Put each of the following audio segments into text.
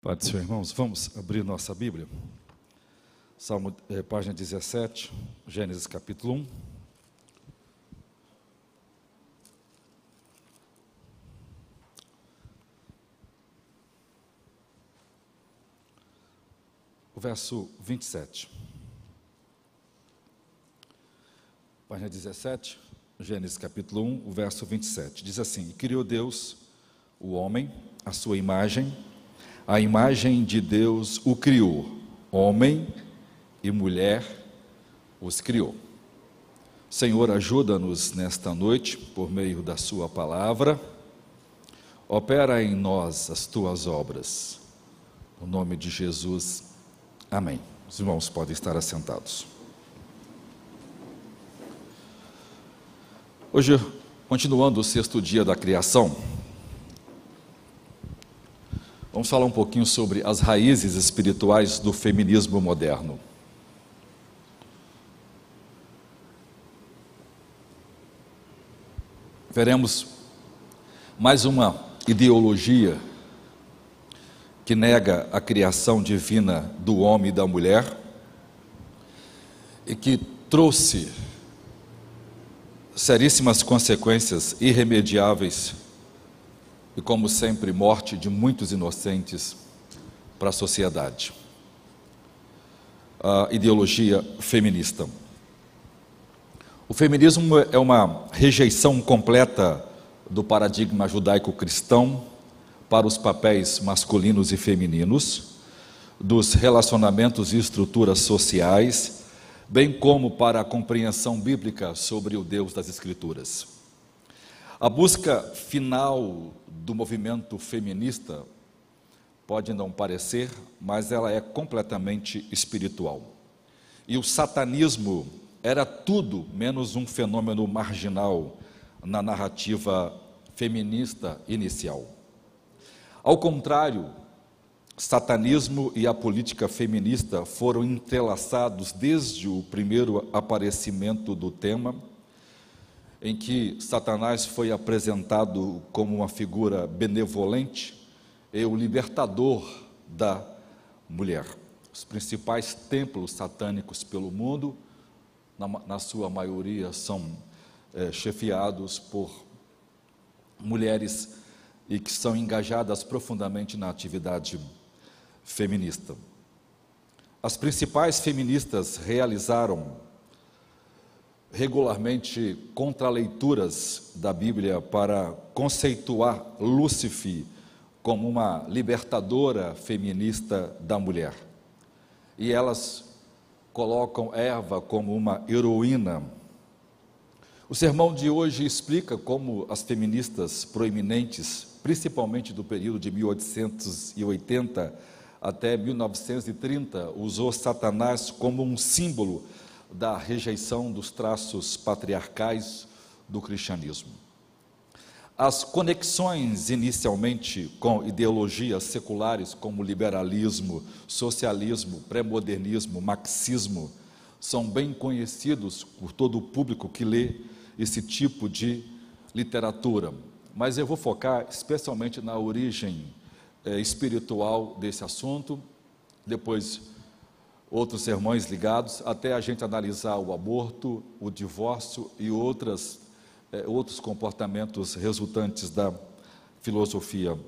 Do Senhor, irmãos, vamos abrir nossa Bíblia. Salmo, eh, página 17, Gênesis capítulo 1. O verso 27. Página 17, Gênesis capítulo 1, o verso 27. Diz assim: Criou Deus o homem, a sua imagem, a imagem de Deus o criou, homem e mulher os criou. Senhor, ajuda-nos nesta noite por meio da Sua palavra. Opera em nós as tuas obras. No nome de Jesus, amém. Os irmãos podem estar assentados. Hoje, continuando o sexto dia da criação, Vamos falar um pouquinho sobre as raízes espirituais do feminismo moderno. Veremos mais uma ideologia que nega a criação divina do homem e da mulher e que trouxe seríssimas consequências irremediáveis e, como sempre, morte de muitos inocentes para a sociedade. A ideologia feminista. O feminismo é uma rejeição completa do paradigma judaico-cristão para os papéis masculinos e femininos, dos relacionamentos e estruturas sociais, bem como para a compreensão bíblica sobre o Deus das Escrituras. A busca final do movimento feminista pode não parecer, mas ela é completamente espiritual. E o satanismo era tudo menos um fenômeno marginal na narrativa feminista inicial. Ao contrário, satanismo e a política feminista foram entrelaçados desde o primeiro aparecimento do tema em que Satanás foi apresentado como uma figura benevolente e o libertador da mulher. Os principais templos satânicos pelo mundo, na, na sua maioria, são é, chefiados por mulheres e que são engajadas profundamente na atividade feminista. As principais feministas realizaram regularmente contraleituras da Bíblia para conceituar Lúcifer como uma libertadora feminista da mulher. E elas colocam Eva como uma heroína. O sermão de hoje explica como as feministas proeminentes, principalmente do período de 1880 até 1930, usou Satanás como um símbolo da rejeição dos traços patriarcais do cristianismo. As conexões inicialmente com ideologias seculares como liberalismo, socialismo, pré-modernismo, marxismo são bem conhecidos por todo o público que lê esse tipo de literatura. Mas eu vou focar especialmente na origem eh, espiritual desse assunto, depois outros sermões ligados, até a gente analisar o aborto, o divórcio e outras, é, outros comportamentos resultantes da filosofia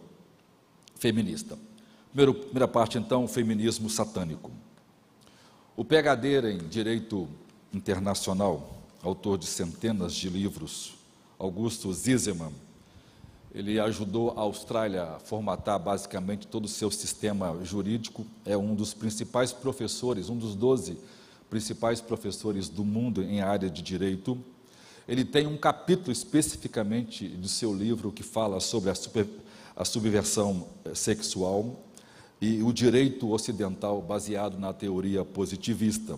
feminista. Primeiro, primeira parte, então, o feminismo satânico. O PhD em Direito Internacional, autor de centenas de livros, Augusto Zizerman, ele ajudou a Austrália a formatar basicamente todo o seu sistema jurídico. É um dos principais professores, um dos 12 principais professores do mundo em área de direito. Ele tem um capítulo especificamente do seu livro que fala sobre a, super, a subversão eh, sexual e o direito ocidental baseado na teoria positivista.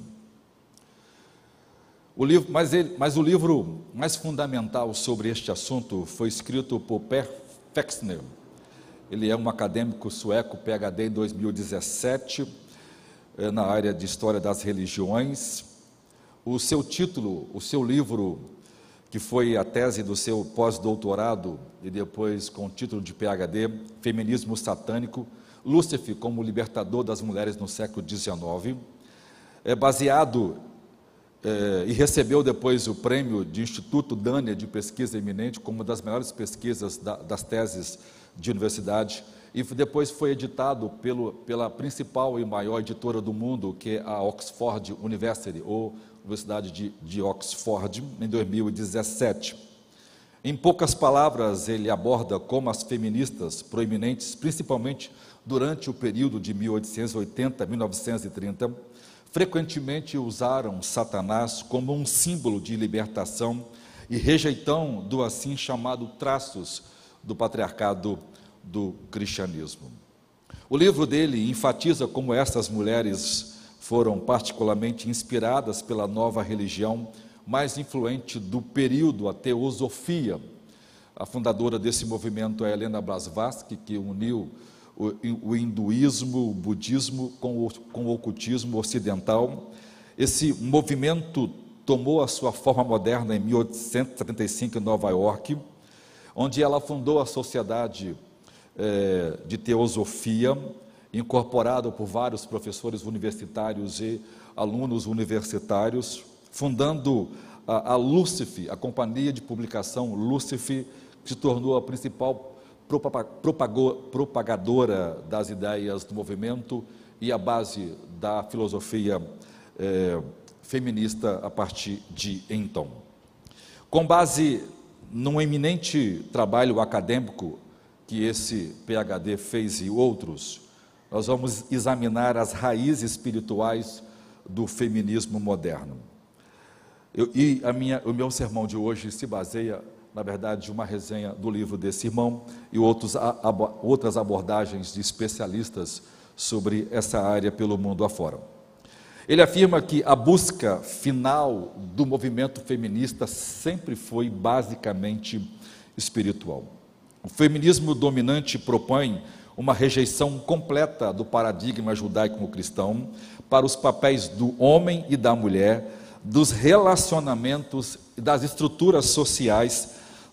O livro, mas, ele, mas, o livro mais fundamental sobre este assunto foi escrito por Per Fexner. Ele é um acadêmico sueco, PhD em 2017, eh, na área de História das Religiões. O seu título, o seu livro, que foi a tese do seu pós-doutorado e depois com o título de PhD, Feminismo Satânico, Lúcifer como libertador das mulheres no século XIX, é baseado é, e recebeu depois o prêmio de Instituto Dânia de Pesquisa Eminente como uma das melhores pesquisas da, das teses de universidade e depois foi editado pelo, pela principal e maior editora do mundo, que é a Oxford University, ou Universidade de, de Oxford, em 2017. Em poucas palavras, ele aborda como as feministas proeminentes, principalmente durante o período de 1880 a 1930, frequentemente usaram Satanás como um símbolo de libertação e rejeitão do assim chamado traços do patriarcado do cristianismo. O livro dele enfatiza como essas mulheres foram particularmente inspiradas pela nova religião mais influente do período, a teosofia. A fundadora desse movimento é Helena Blavatsky, que uniu o, hinduísmo, o budismo com o, com o ocultismo ocidental. Esse movimento tomou a sua forma moderna em 1875 em Nova York, onde ela fundou a Sociedade é, de teosofia, incorporado por vários professores universitários e alunos universitários, fundando a, a a companhia de publicação Lucifer, que se tornou a principal propagadora das ideias do movimento e a base da filosofia é, feminista a partir de então. Com base num eminente trabalho acadêmico que esse PhD fez e outros, nós vamos examinar as raízes espirituais do feminismo moderno. Eu, e minha, o meu sermão de hoje se baseia, na verdade, uma resenha do livro desse irmão e outros, outras abordagens de especialistas sobre essa área pelo mundo afora. Ele afirma que a busca final do movimento feminista sempre foi basicamente espiritual. O feminismo dominante propõe uma rejeição completa do paradigma judaico-cristão para os papéis do homem e da mulher, dos relacionamentos e das estruturas sociais,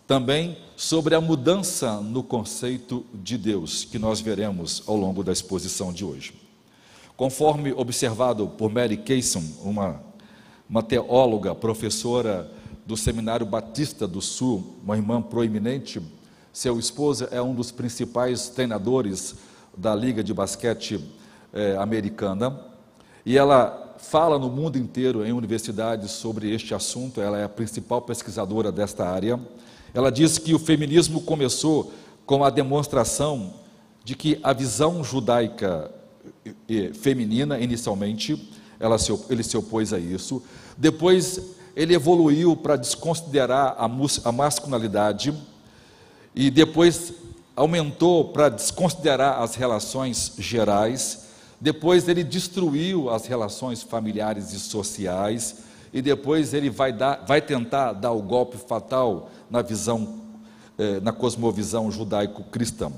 também sobre a mudança no conceito de Deus, que nós veremos ao longo da exposição de hoje. Conforme observado por Mary Kayson, uma, uma teóloga, professora do Seminário Batista do Sul, uma irmã proeminente seu esposo é um dos principais treinadores da Liga de Basquete eh, Americana e ela fala no mundo inteiro em universidades sobre este assunto. Ela é a principal pesquisadora desta área. Ela diz que o feminismo começou com a demonstração de que a visão judaica feminina, inicialmente, se, ele se opôs a isso. Depois, ele evoluiu para desconsiderar a, a masculinidade e depois aumentou para desconsiderar as relações gerais, depois ele destruiu as relações familiares e sociais, e depois ele vai, dar, vai tentar dar o golpe fatal na visão, eh, na cosmovisão judaico-cristã.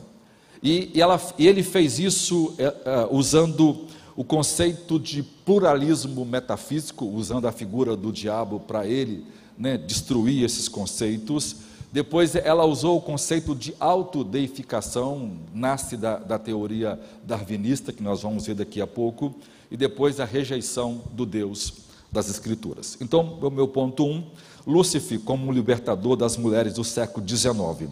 E, e, e, ele fez isso eh, eh, usando o conceito de pluralismo metafísico, usando a figura do diabo para ele né, destruir esses conceitos depois ela usou o conceito de autodeificação, nasce da, da teoria darwinista, que nós vamos ver daqui a pouco, e depois a rejeição do Deus das Escrituras. Então, o meu ponto 1, um, Lúcifer como libertador das mulheres do século XIX.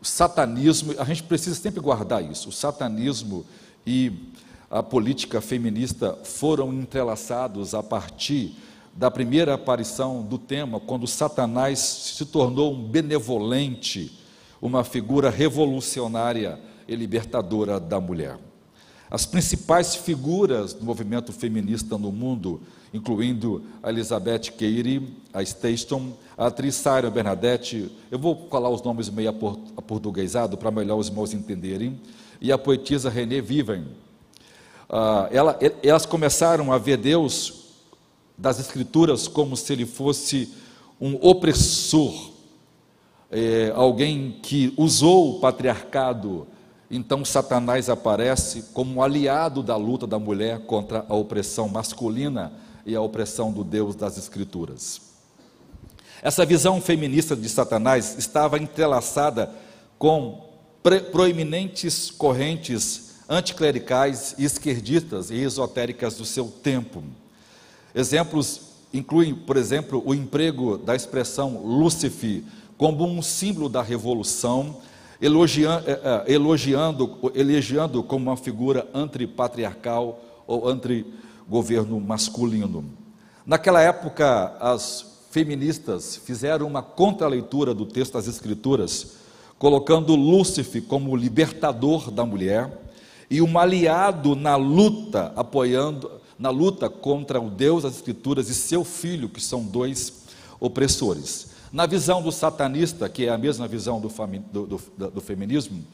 O satanismo, a gente precisa sempre guardar isso, o satanismo e a política feminista foram entrelaçados a partir da primeira aparição do tema, quando Satanás se tornou um benevolente, uma figura revolucionária e libertadora da mulher. As principais figuras do movimento feminista no mundo, incluindo a Elizabeth Keiri, a Station, a atriz Sarah Bernadette, eu vou falar os nomes meio aportuguesado para melhor os irmãos entenderem, e a poetisa René Viven. Ah, ela, elas começaram a ver Deus das Escrituras como se ele fosse um opressor, é, alguém que usou o patriarcado. Então, Satanás aparece como um aliado da luta da mulher contra a opressão masculina e a opressão do Deus das Escrituras. Essa visão feminista de Satanás estava entrelaçada com proeminentes correntes anticlericais, esquerdistas e esotéricas do seu tempo. Exemplos incluem, por exemplo, o emprego da expressão Lúcifer como um símbolo da revolução, elogiando, eh, eh, elogiando, elogiando como uma figura antipatriarcal ou anti-governo masculino. Naquela época, as feministas fizeram uma contraleitura do texto das Escrituras, colocando Lúcifer como libertador da mulher e um aliado na luta, apoiando, na luta contra o Deus das Escrituras e seu filho, que são dois opressores. Na visão do satanista, que é a mesma visão do, do, do, do feminismo,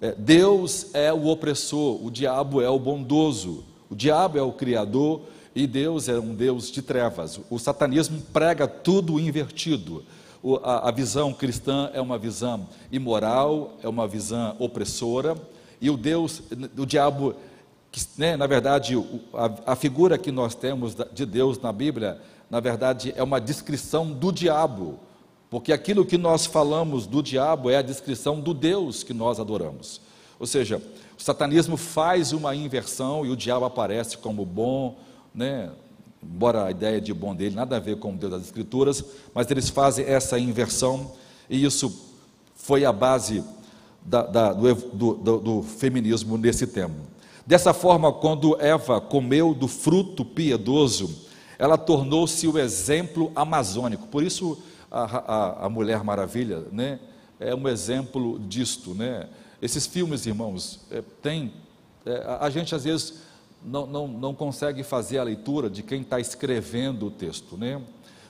é, Deus é o opressor, o diabo é o bondoso, o diabo é o criador e Deus é um Deus de trevas. O satanismo prega tudo invertido. O, a, a, visão cristã é uma visão imoral, é uma visão opressora, e o Deus, o diabo, que, né, na verdade, a, a figura que nós temos de Deus na Bíblia, na verdade, é uma descrição do diabo, porque aquilo que nós falamos do diabo é a descrição do Deus que nós adoramos. Ou seja, o satanismo faz uma inversão e o diabo aparece como bom, né? embora a ideia de bom dele nada a ver com o Deus das Escrituras, mas eles fazem essa inversão e isso foi a base da, da, do, do, do, feminismo nesse tema. Dessa forma, quando Eva comeu do fruto piedoso, ela tornou-se o exemplo amazônico. Por isso, a, a, a Mulher Maravilha né, é um exemplo disto. Né? Esses filmes, irmãos, é, tem. É, a gente às vezes não, não, não consegue fazer a leitura de quem está escrevendo o texto. Né?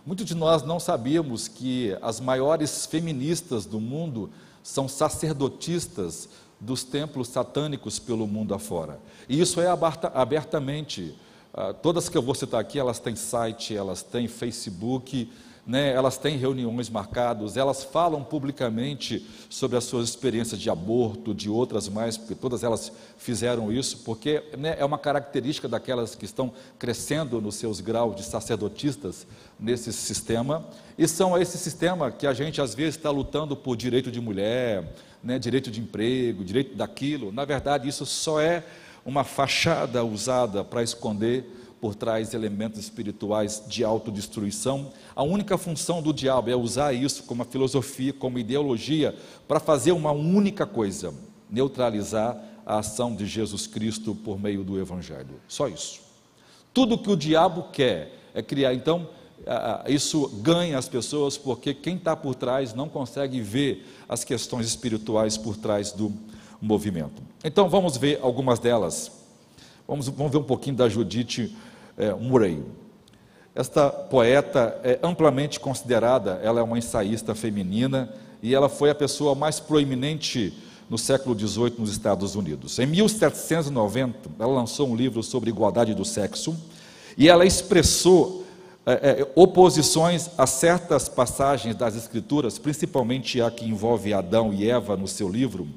Muitos de nós não sabíamos que as maiores feministas do mundo são sacerdotistas dos templos satânicos pelo mundo afora. E isso é abertamente. Ah, todas que eu vou citar aqui, elas têm site, elas têm Facebook, né, elas têm reuniões marcadas, elas falam publicamente sobre as suas experiências de aborto, de outras mais, porque todas elas fizeram isso, porque né, é uma característica daquelas que estão crescendo nos seus graus de sacerdotistas nesse sistema, e são esse sistema que a gente às vezes está lutando por direito de mulher, né, direito de emprego, direito daquilo. Na verdade, isso só é uma fachada usada para esconder por trás elementos espirituais de autodestruição. A única função do diabo é usar isso como filosofia, como ideologia, para fazer uma única coisa: neutralizar a ação de Jesus Cristo por meio do Evangelho. Só isso. Tudo que o diabo quer é criar. Então, isso ganha as pessoas porque quem está por trás não consegue ver as questões espirituais por trás do movimento. Então, vamos ver algumas delas. Vamos, vamos ver um pouquinho da Judite é, Murray. Esta poeta é amplamente considerada, ela é uma ensaísta feminina e ela foi a pessoa mais proeminente no século XVIII nos Estados Unidos. Em 1790, ela lançou um livro sobre igualdade do sexo e ela expressou é, é, oposições a certas passagens das Escrituras, principalmente a que envolve Adão e Eva no seu livro,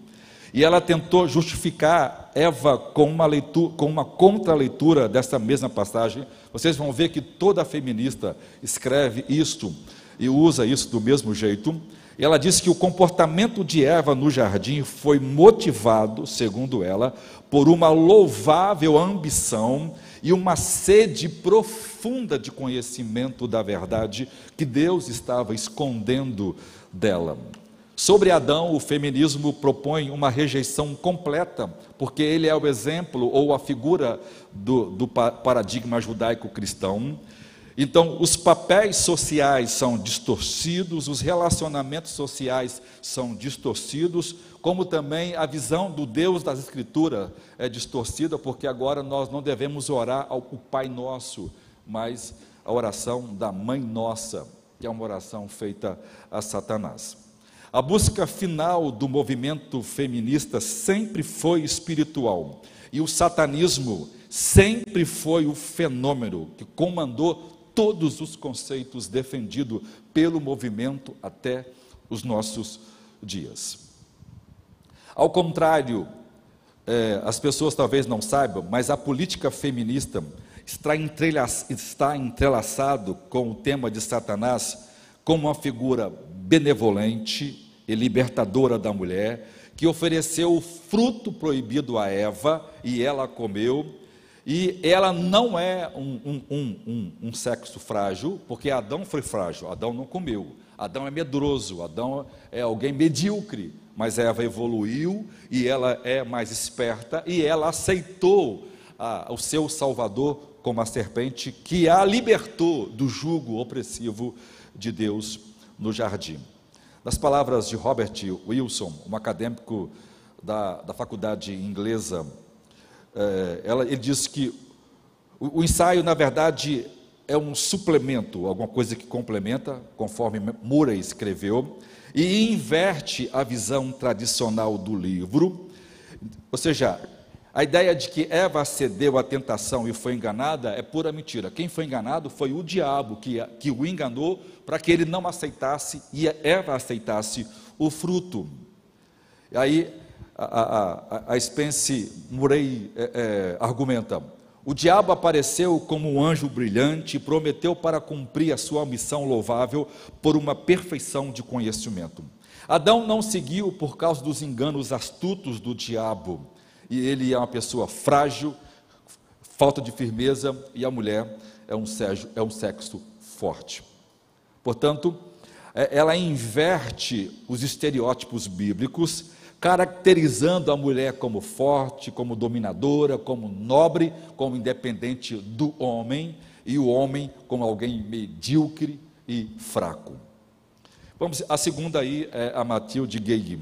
e ela tentou justificar Eva com uma, leitura, com uma contra-leitura dessa mesma passagem. Vocês vão ver que toda feminista escreve isto e usa isso do mesmo jeito. Ela diz que o comportamento de Eva no jardim foi motivado, segundo ela, por uma louvável ambição e uma sede profunda de conhecimento da verdade que Deus estava escondendo dela. Sobre Adão, o feminismo propõe uma rejeição completa, porque ele é o exemplo ou a figura do, do paradigma judaico-cristão. Então, os papéis sociais são distorcidos, os relacionamentos sociais são distorcidos, como também a visão do Deus das Escrituras é distorcida, porque agora nós não devemos orar ao Pai Nosso, mas a oração da Mãe Nossa, que é uma oração feita a Satanás. A busca final do movimento feminista sempre foi espiritual, e o satanismo sempre foi o fenômeno que comandou todos os conceitos defendidos pelo movimento até os nossos dias. Ao contrário, é, as pessoas talvez não saibam, mas a política feminista está, está entrelaçado com o tema de Satanás como uma figura benevolente, e libertadora da mulher, que ofereceu o fruto proibido a Eva e ela comeu. E ela não é um, um, um, um, sexo frágil, porque Adão foi frágil, Adão não comeu. Adão é medroso, Adão é alguém medíocre, mas Eva evoluiu e ela é mais esperta e ela aceitou a, o seu Salvador como a serpente que a libertou do jugo opressivo de Deus no jardim. Das palavras de Robert Wilson, um acadêmico da, da faculdade inglesa, é, ela, ele diz que o, o ensaio, na verdade, é um suplemento, alguma coisa que complementa, conforme Murray escreveu, e inverte a visão tradicional do livro. Ou seja, a ideia de que Eva cedeu à tentação e foi enganada é pura mentira. Quem foi enganado foi o diabo que, que o enganou para que ele não aceitasse e Eva aceitasse o fruto. E aí a, a, a Spence Murray é, é, argumenta: o diabo apareceu como um anjo brilhante e prometeu para cumprir a sua missão louvável por uma perfeição de conhecimento. Adão não seguiu por causa dos enganos astutos do diabo, e ele é uma pessoa frágil, falta de firmeza, e a mulher é um, sexo, é um sexo forte. Portanto, é, ela inverte os estereótipos bíblicos caracterizando a mulher como forte, como dominadora, como nobre, como independente do homem, e o homem como alguém medíocre e fraco. Vamos, a segunda aí é a Matilde Gay.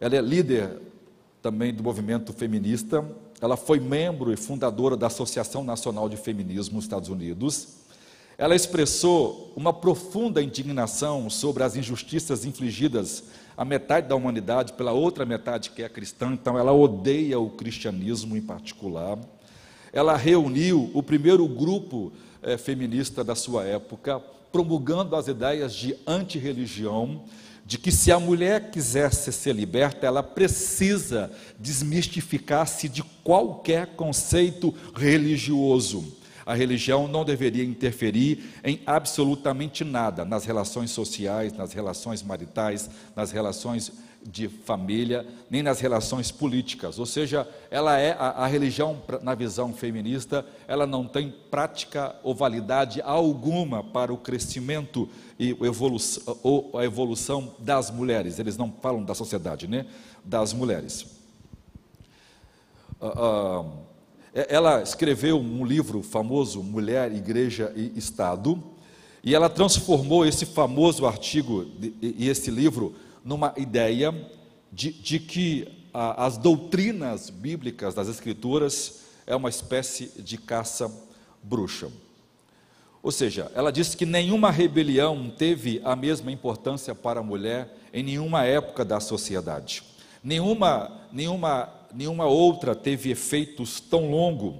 Ela é líder também do movimento feminista. Ela foi membro e fundadora da Associação Nacional de Feminismo nos Estados Unidos. Ela expressou uma profunda indignação sobre as injustiças infligidas a metade da humanidade pela outra metade que é cristã, então ela odeia o cristianismo em particular. Ela reuniu o primeiro grupo é, feminista da sua época, promulgando as ideias de antirreligião, de que se a mulher quisesse ser liberta, ela precisa desmistificar-se de qualquer conceito religioso. A religião não deveria interferir em absolutamente nada nas relações sociais, nas relações maritais, nas relações de família, nem nas relações políticas. Ou seja, ela é a, a religião na visão feminista, ela não tem prática ou validade alguma para o crescimento e evolução, ou a evolução das mulheres. Eles não falam da sociedade, né? Das mulheres. Uh, uh, é, ela escreveu um livro famoso, Mulher, Igreja e Estado, e ela transformou esse famoso artigo e esse livro numa ideia de, de que a, as doutrinas bíblicas das Escrituras é uma espécie de caça bruxa. Ou seja, ela disse que nenhuma rebelião teve a mesma importância para a mulher em nenhuma época da sociedade. Nenhuma, nenhuma nenhuma outra teve efeitos tão longo.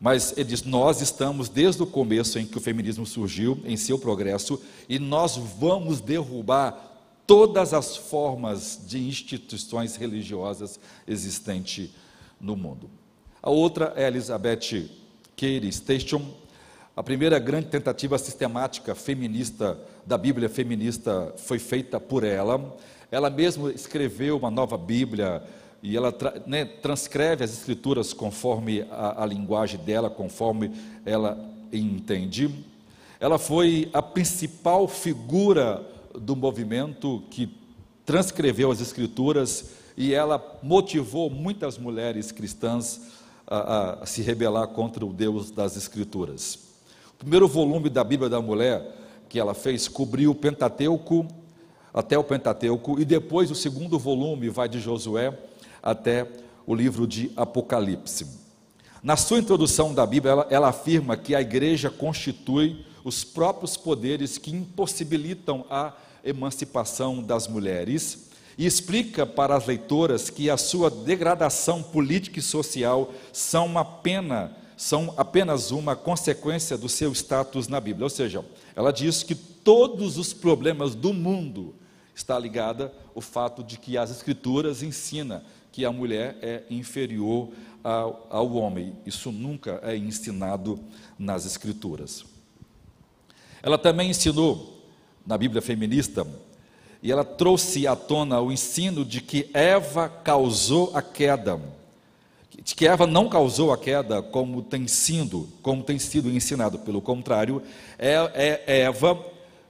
Mas ele diz: nós estamos desde o começo em que o feminismo surgiu, em seu progresso, e nós vamos derrubar todas as formas de instituições religiosas existentes no mundo. A outra é Elizabeth Cary Station, a primeira grande tentativa sistemática feminista da Bíblia feminista foi feita por ela. Ela mesma escreveu uma nova Bíblia e ela né, transcreve as escrituras conforme a, a linguagem dela, conforme ela entende. Ela foi a principal figura do movimento que transcreveu as escrituras e ela motivou muitas mulheres cristãs a, a, se rebelar contra o Deus das escrituras. O primeiro volume da Bíblia da Mulher que ela fez cobriu o Pentateuco até o Pentateuco e depois o segundo volume vai de Josué até o livro de Apocalipse. Na sua introdução da Bíblia, ela, ela afirma que a igreja constitui os próprios poderes que impossibilitam a emancipação das mulheres e explica para as leitoras que a sua degradação política e social são uma pena, são apenas uma consequência do seu status na Bíblia. Ou seja, ela diz que todos os problemas do mundo está ligada ao fato de que as escrituras ensina que a mulher é inferior ao, ao homem. Isso nunca é ensinado nas Escrituras. Ela também ensinou, na Bíblia feminista, e ela trouxe à tona o ensino de que Eva causou a queda, de que Eva não causou a queda como tem sido, como tem sido ensinado, pelo contrário, é, é, Eva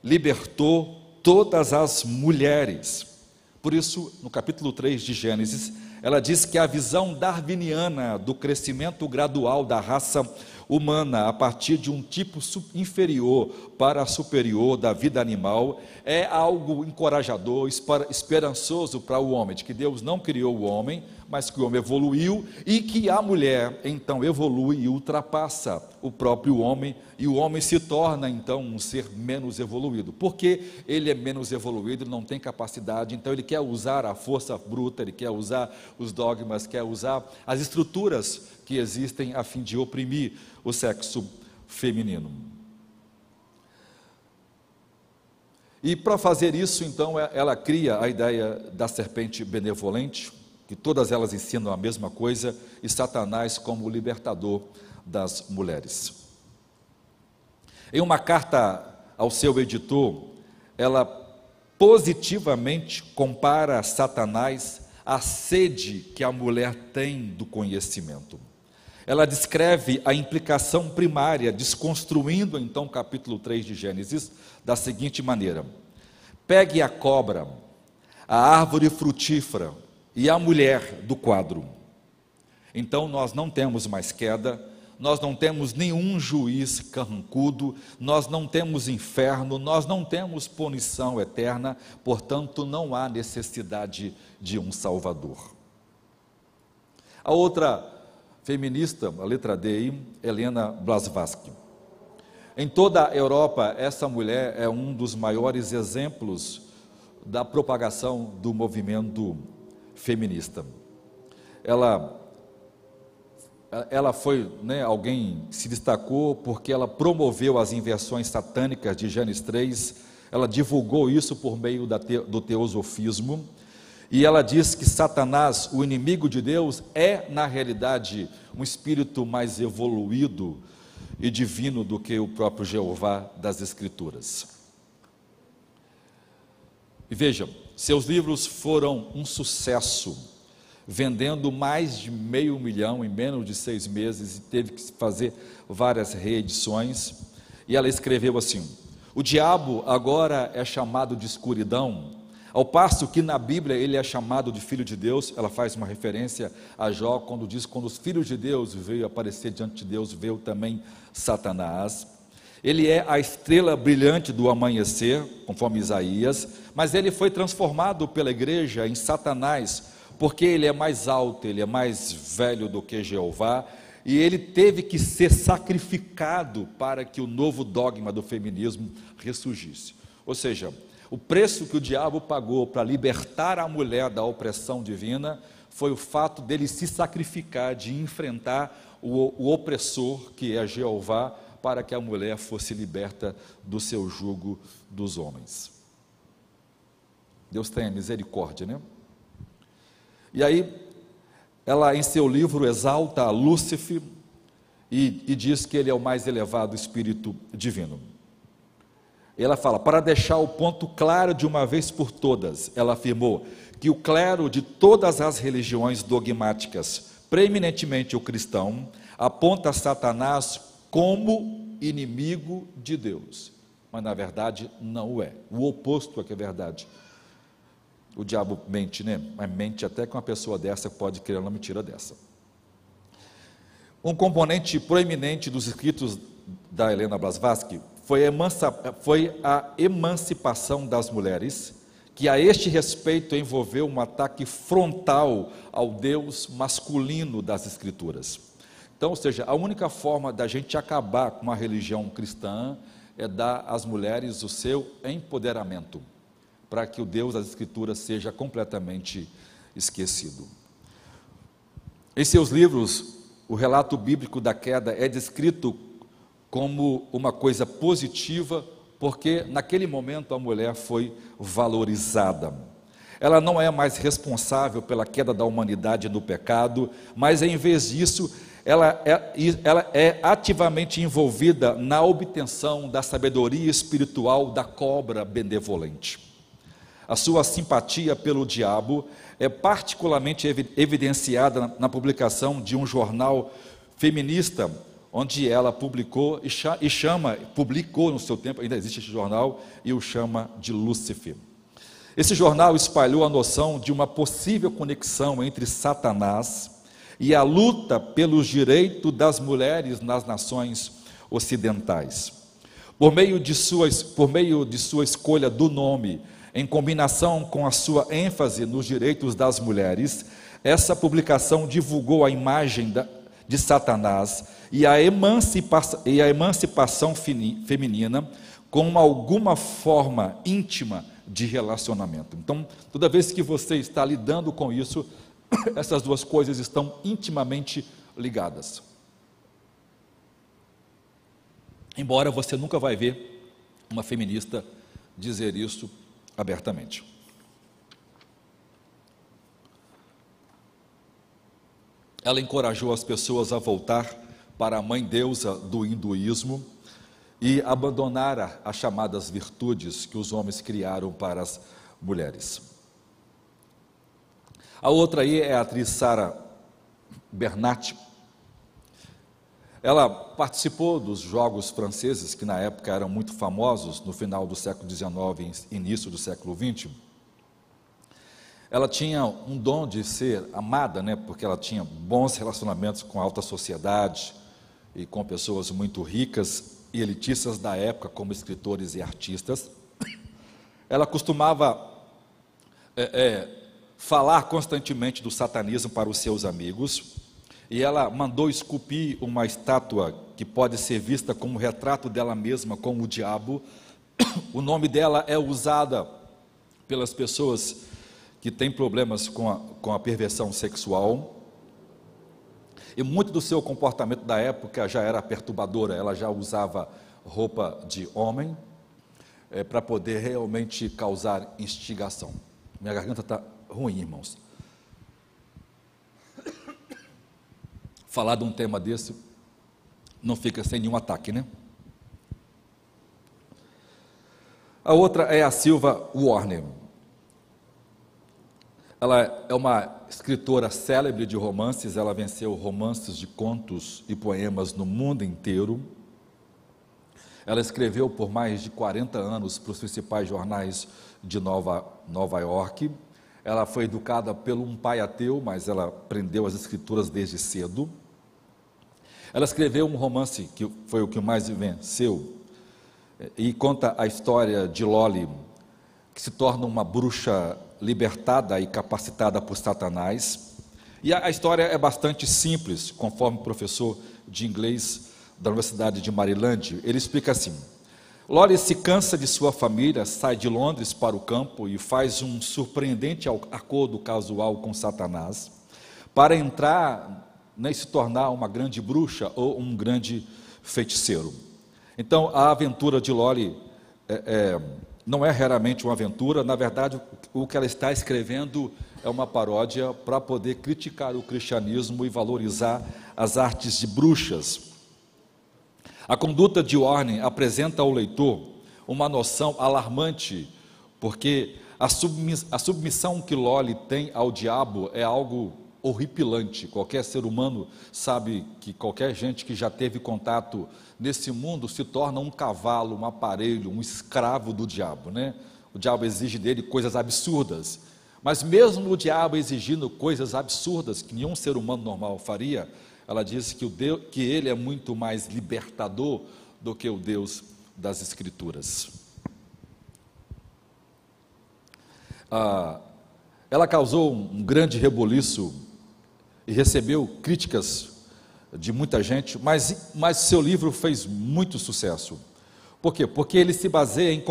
libertou todas as mulheres. Por isso, no capítulo 3 de Gênesis, ela diz que a visão darwiniana do crescimento gradual da raça humana a partir de um tipo inferior para superior da vida animal é algo encorajador, esperançoso para o homem, de que Deus não criou o homem, mas que o homem evoluiu e que a mulher então evolui e ultrapassa o próprio homem e o homem se torna então um ser menos evoluído. Porque ele é menos evoluído, não tem capacidade, então ele quer usar a força bruta, ele quer usar os dogmas, quer usar as estruturas que existem a fim de oprimir o sexo feminino. E para fazer isso, então, ela cria a ideia da serpente benevolente, que todas elas ensinam a mesma coisa, e Satanás como o libertador das mulheres. Em uma carta ao seu editor, ela positivamente compara Satanás à sede que a mulher tem do conhecimento ela descreve a implicação primária, desconstruindo então o capítulo 3 de Gênesis da seguinte maneira: Pegue a cobra, a árvore frutífera e a mulher do quadro. Então nós não temos mais queda, nós não temos nenhum juiz carrancudo, nós não temos inferno, nós não temos punição eterna, portanto não há necessidade de um Salvador. A outra feminista, a letra D, Helena Blavatsky. Em toda a Europa, essa mulher é um dos maiores exemplos da propagação do movimento feminista. Ela ela foi né, alguém que se destacou porque ela promoveu as inversões satânicas de Gênesis 3, ela divulgou isso por meio te, do teosofismo, e ela diz que Satanás, o inimigo de Deus, é, na realidade, um espírito mais evoluído e divino do que o próprio Jeová das Escrituras. E vejam, seus livros foram um sucesso, vendendo mais de meio milhão em menos de seis meses e teve que fazer várias reedições. E ela escreveu assim: O diabo agora é chamado de escuridão ao passo que na Bíblia ele é chamado de filho de Deus, ela faz uma referência a Jó quando diz quando os filhos de Deus veio aparecer diante de Deus, veio também Satanás. Ele é a estrela brilhante do amanhecer, conforme Isaías, mas ele foi transformado pela igreja em Satanás, porque ele é mais alto, ele é mais velho do que Jeová, e ele teve que ser sacrificado para que o novo dogma do feminismo ressurgisse. Ou seja, o preço que o diabo pagou para libertar a mulher da opressão divina foi o fato dele se sacrificar, de enfrentar o, o opressor, que é Jeová, para que a mulher fosse liberta do seu jugo dos homens. Deus tenha misericórdia, né? E aí, ela em seu livro exalta Lúcifer e, e diz que ele é o mais elevado espírito divino. Ela fala, para deixar o ponto claro de uma vez por todas, ela afirmou que o clero de todas as religiões dogmáticas, preeminentemente o cristão, aponta Satanás como inimigo de Deus. Mas na verdade não o é. O oposto é que é verdade. O diabo mente, né? Mas mente até que uma pessoa dessa pode criar uma mentira dessa. Um componente proeminente dos escritos da Helena Blavatsky foi foi a emancipação das mulheres, que a este respeito envolveu um ataque frontal ao Deus masculino das Escrituras. Então, ou seja, a única forma da gente acabar com a religião cristã é dar às mulheres o seu empoderamento, para que o Deus das Escrituras seja completamente esquecido. Em seus livros, o relato bíblico da queda é descrito como uma coisa positiva, porque naquele momento a mulher foi valorizada. Ela não é mais responsável pela queda da humanidade no pecado, mas em vez disso, ela é, ela é ativamente envolvida na obtenção da sabedoria espiritual da cobra benevolente. a sua simpatia pelo diabo é particularmente evidenciada na publicação de um jornal feminista, onde ela publicou e chama, publicou no seu tempo, ainda existe esse jornal, e o chama de Lúcifer. Esse jornal espalhou a noção de uma possível conexão entre Satanás e a luta pelos direitos das mulheres nas nações ocidentais. Por meio de sua, por meio de sua escolha do nome, em combinação com a sua ênfase nos direitos das mulheres, essa publicação divulgou a imagem de Satanás e a, emancipação, e a emancipação feminina com alguma forma íntima de relacionamento. Então, toda vez que você está lidando com isso, essas duas coisas estão intimamente ligadas. Embora você nunca vai ver uma feminista dizer isso abertamente. Ela encorajou as pessoas a voltar para a mãe deusa do hinduísmo e abandonar as chamadas virtudes que os homens criaram para as mulheres. A outra aí é a atriz Sara Bernat, ela participou dos Jogos Franceses, que na época eram muito famosos, no final do século XIX e início do século XX. Ela tinha um dom de ser amada, né, porque ela tinha bons relacionamentos com a alta sociedade e com pessoas muito ricas e elitistas da época, como escritores e artistas. Ela costumava é, é, falar constantemente do satanismo para os seus amigos e ela mandou esculpir uma estátua que pode ser vista como retrato dela mesma, como o diabo. O nome dela é usada pelas pessoas que têm problemas com a, com a perversão sexual. E muito do seu comportamento da época já era perturbadora, ela já usava roupa de homem é, para poder realmente causar instigação. Minha garganta está ruim, irmãos. falar de um tema desse não fica sem nenhum ataque, né? A outra é a Silva Warner. Ela é uma escritora célebre de romances, ela venceu romances de contos e poemas no mundo inteiro. Ela escreveu por mais de 40 anos para os principais jornais de Nova, Nova York. Ela foi educada pelo um pai ateu, mas ela aprendeu as escrituras desde cedo. Ela escreveu um romance que foi o que mais venceu e conta a história de Loli, que se torna uma bruxa libertada e capacitada por Satanás. E a, história é bastante simples, conforme o professor de inglês da Universidade de Maryland, ele explica assim: Lori se cansa de sua família, sai de Londres para o campo e faz um surpreendente acordo casual com Satanás para entrar nem se tornar uma grande bruxa ou um grande feiticeiro. Então, a aventura de Loli é, é, não é raramente uma aventura, na verdade, o que ela está escrevendo é uma paródia para poder criticar o cristianismo e valorizar as artes de bruxas. A conduta de Warren apresenta ao leitor uma noção alarmante, porque a, submissão que Loli tem ao diabo é algo horripilante. Qualquer ser humano sabe que qualquer gente que já teve contato nesse mundo se torna um cavalo, um aparelho, um escravo do diabo, né? O diabo exige dele coisas absurdas. Mas mesmo o diabo exigindo coisas absurdas que nenhum ser humano normal faria, ela disse que, o Deus, que ele é muito mais libertador do que o Deus das Escrituras. Ah, ela causou um grande reboliço e recebeu críticas de muita gente, mas, mas seu livro fez muito sucesso. Por quê? Porque ele se baseia em,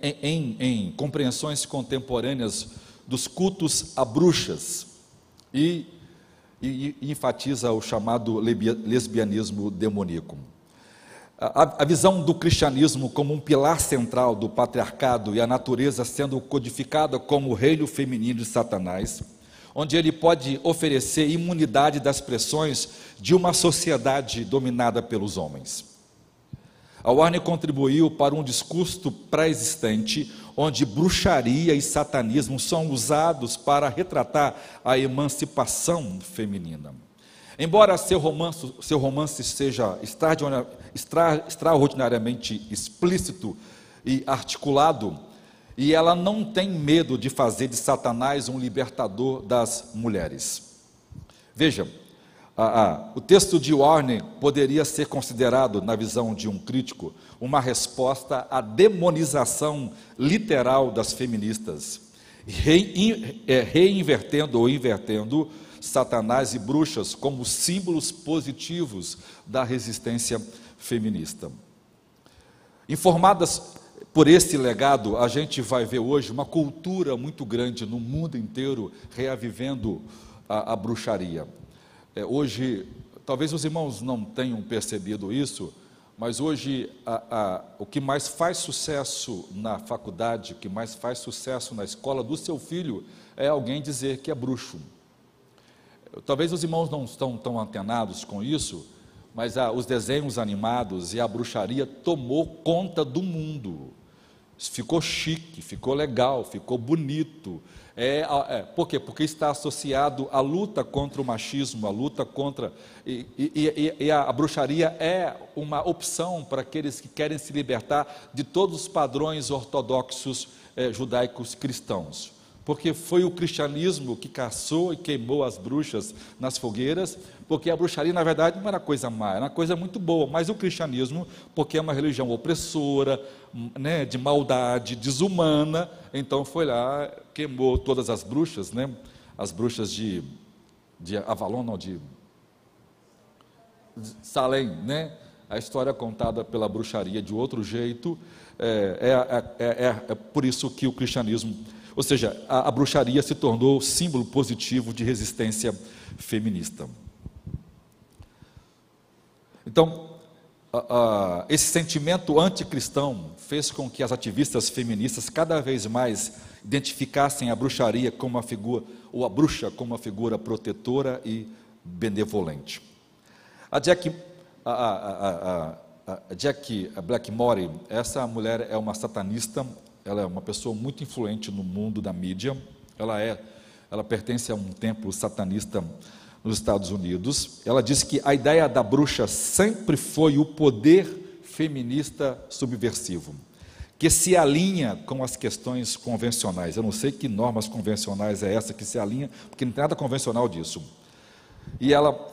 em, em, em compreensões contemporâneas dos cultos a bruxas e, e, enfatiza o chamado lesbianismo demoníaco. A, a, visão do cristianismo como um pilar central do patriarcado e a natureza sendo codificada como o reino feminino de Satanás onde ele pode oferecer imunidade das pressões de uma sociedade dominada pelos homens. A Warner contribuiu para um discurso pré-existente, onde bruxaria e satanismo são usados para retratar a emancipação feminina. Embora seu romance, seu romance seja extraordinariamente explícito e articulado, e ela não tem medo de fazer de Satanás um libertador das mulheres. Veja, a, a, o texto de Warner poderia ser considerado, na visão de um crítico, uma resposta à demonização literal das feministas, é, reinvertendo ou invertendo Satanás e bruxas como símbolos positivos da resistência feminista. Informadas por esse legado, a gente vai ver hoje uma cultura muito grande no mundo inteiro reavivendo a, a bruxaria. É, hoje, talvez os irmãos não tenham percebido isso, mas hoje a, a, o que mais faz sucesso na faculdade, o que mais faz sucesso na escola do seu filho é alguém dizer que é bruxo. Talvez os irmãos não estão tão antenados com isso, mas os desenhos animados e a bruxaria tomou conta do mundo. Ficou chique, ficou legal, ficou bonito. É, é, por quê? Porque está associado à luta contra o machismo, à luta contra. E, e, e, a, a, bruxaria é uma opção para aqueles que querem se libertar de todos os padrões ortodoxos é, judaicos cristãos porque foi o cristianismo que caçou e queimou as bruxas nas fogueiras, porque a bruxaria, na verdade, não era coisa má, era uma coisa muito boa, mas o cristianismo, porque é uma religião opressora, né, de maldade, desumana, então foi lá, queimou todas as bruxas, né, as bruxas de, de Avalon, não, de, Salem, né, a história é contada pela bruxaria de outro jeito, é, é, é, é por isso que o cristianismo ou seja, a, a bruxaria se tornou símbolo positivo de resistência feminista. Então, a, a, esse sentimento anticristão fez com que as ativistas feministas cada vez mais identificassem a bruxaria como uma figura, ou a bruxa como uma figura protetora e benevolente. A Jack, a, a, a, a Jack Blackmore, essa mulher é uma satanista ela é uma pessoa muito influente no mundo da mídia. Ela é, ela pertence a um templo satanista nos Estados Unidos. Ela diz que a ideia da bruxa sempre foi o poder feminista subversivo, que se alinha com as questões convencionais. Eu não sei que normas convencionais é essa que se alinha, porque não tem nada convencional disso. E ela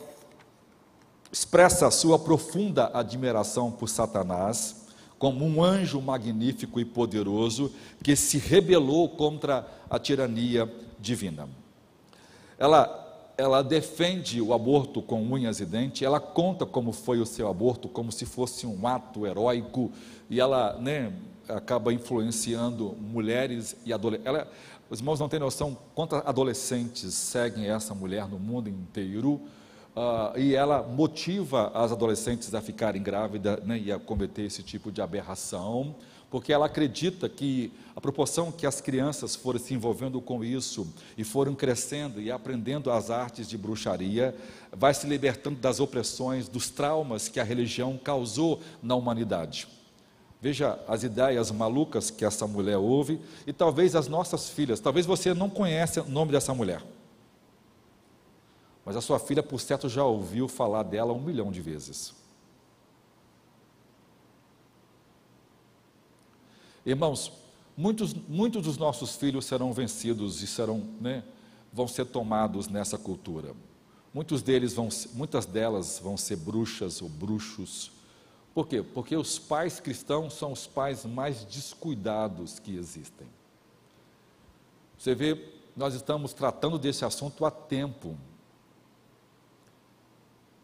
expressa a sua profunda admiração por Satanás como um anjo magnífico e poderoso que se rebelou contra a tirania divina. Ela, ela defende o aborto com unhas e dentes, ela conta como foi o seu aborto, como se fosse um ato heróico, e ela né, acaba influenciando mulheres e adolescentes. Os irmãos não têm noção quantos adolescentes seguem essa mulher no mundo inteiro Uh, e ela motiva as adolescentes a ficarem grávidas né, e a cometer esse tipo de aberração, porque ela acredita que a proporção que as crianças foram se envolvendo com isso e foram crescendo e aprendendo as artes de bruxaria, vai se libertando das opressões, dos traumas que a religião causou na humanidade. Veja as ideias malucas que essa mulher ouve e talvez as nossas filhas, talvez você não conheça o nome dessa mulher. Mas a sua filha, por certo, já ouviu falar dela um milhão de vezes. Irmãos, muitos, muitos dos nossos filhos serão vencidos e serão, né, vão ser tomados nessa cultura. Muitos deles vão, muitas delas vão ser bruxas ou bruxos. Por quê? Porque os pais cristãos são os pais mais descuidados que existem. Você vê, nós estamos tratando desse assunto há tempo.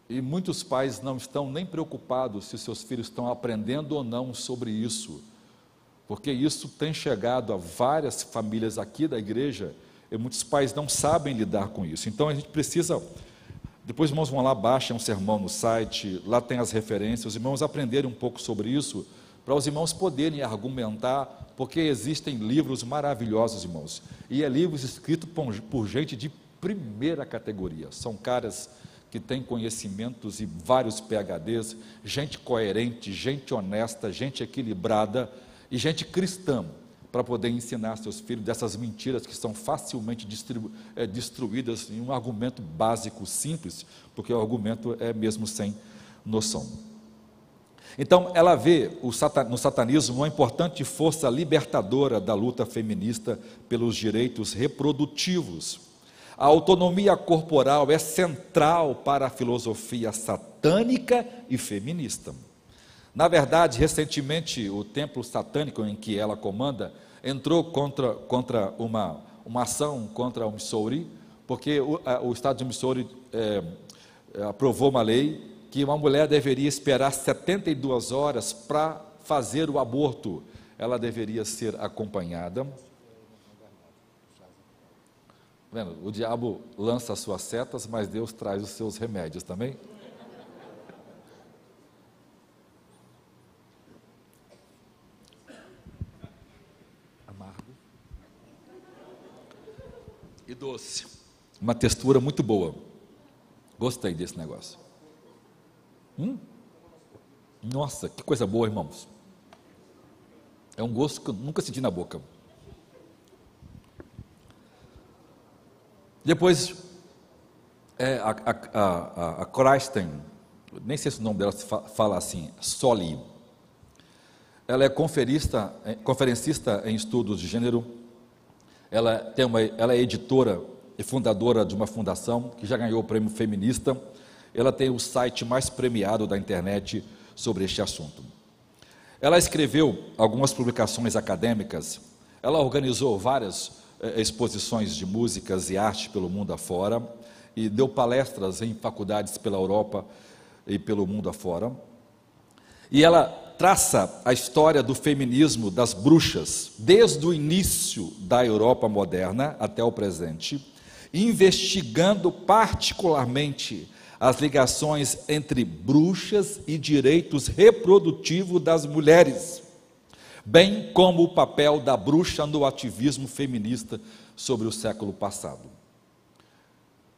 E muitos pais não estão nem preocupados se seus filhos estão aprendendo ou não sobre isso, porque isso tem chegado a várias famílias aqui da igreja e muitos pais não sabem lidar com isso. Então a gente precisa. Depois os irmãos vão lá, baixem um sermão no site, lá tem as referências, os irmãos aprenderem um pouco sobre isso, para os irmãos poderem argumentar, porque existem livros maravilhosos, irmãos, e é livros escritos por gente de primeira categoria, são caras que tem conhecimentos e vários PHDs, gente coerente, gente honesta, gente equilibrada e gente cristã, para poder ensinar seus filhos dessas mentiras que são facilmente é, destruídas em um argumento básico, simples, porque o argumento é mesmo sem noção. Então, ela vê no satanismo uma importante força libertadora da luta feminista pelos direitos reprodutivos. A autonomia corporal é central para a filosofia satânica e feminista. Na verdade, recentemente, o templo satânico em que ela comanda entrou contra, contra uma, uma ação contra o Missouri, porque o, a, o estado de Missouri é, aprovou uma lei que uma mulher deveria esperar 72 horas para fazer o aborto. Ela deveria ser acompanhada. O diabo lança as suas setas, mas Deus traz os seus remédios também. Amargo. E doce. Uma textura muito boa. Gostei desse negócio. Hum? Nossa, que coisa boa, irmãos. É um gosto que eu nunca senti na boca. Depois, é, a, a, a, a Kreisten, nem sei se o nome dela fala assim, Soli. Ela é conferista, é, conferencista em estudos de gênero. Ela, tem uma, ela é editora e fundadora de uma fundação que já ganhou o prêmio feminista ela tem o site mais premiado da internet sobre este assunto. Ela escreveu algumas publicações acadêmicas, ela organizou várias exposições de músicas e arte pelo mundo afora e deu palestras em faculdades pela Europa e pelo mundo afora. E ela traça a história do feminismo das bruxas, desde o início da Europa moderna até o presente, investigando particularmente as ligações entre bruxas e direitos reprodutivos das mulheres, bem como o papel da bruxa no ativismo feminista sobre o século passado.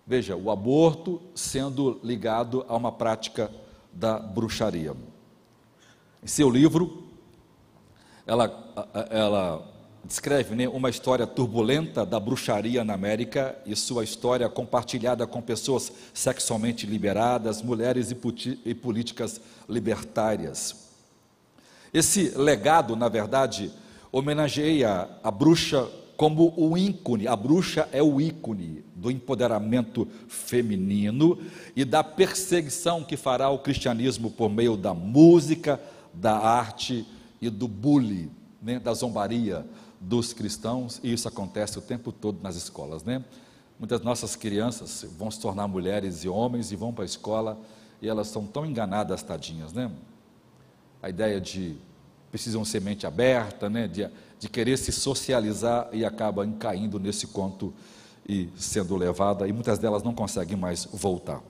Veja, o aborto sendo ligado a uma prática da bruxaria. Em seu livro, ela, ela descreve né, uma história turbulenta da bruxaria na América e sua história compartilhada com pessoas sexualmente liberadas, mulheres e, e políticas libertárias. Esse legado, na verdade, homenageia a bruxa como o ícone, a bruxa é o ícone do empoderamento feminino e da perseguição que fará o cristianismo por meio da música, da arte e do bullying, né, da zombaria, dos cristãos, e isso acontece o tempo todo nas escolas, né? Muitas nossas crianças vão se tornar mulheres e homens e vão para a escola e elas são tão enganadas, tadinhas, né? A ideia de precisam ser mente aberta, né? De, de querer se socializar e acabam caindo nesse conto e sendo levada, e muitas delas não conseguem mais voltar.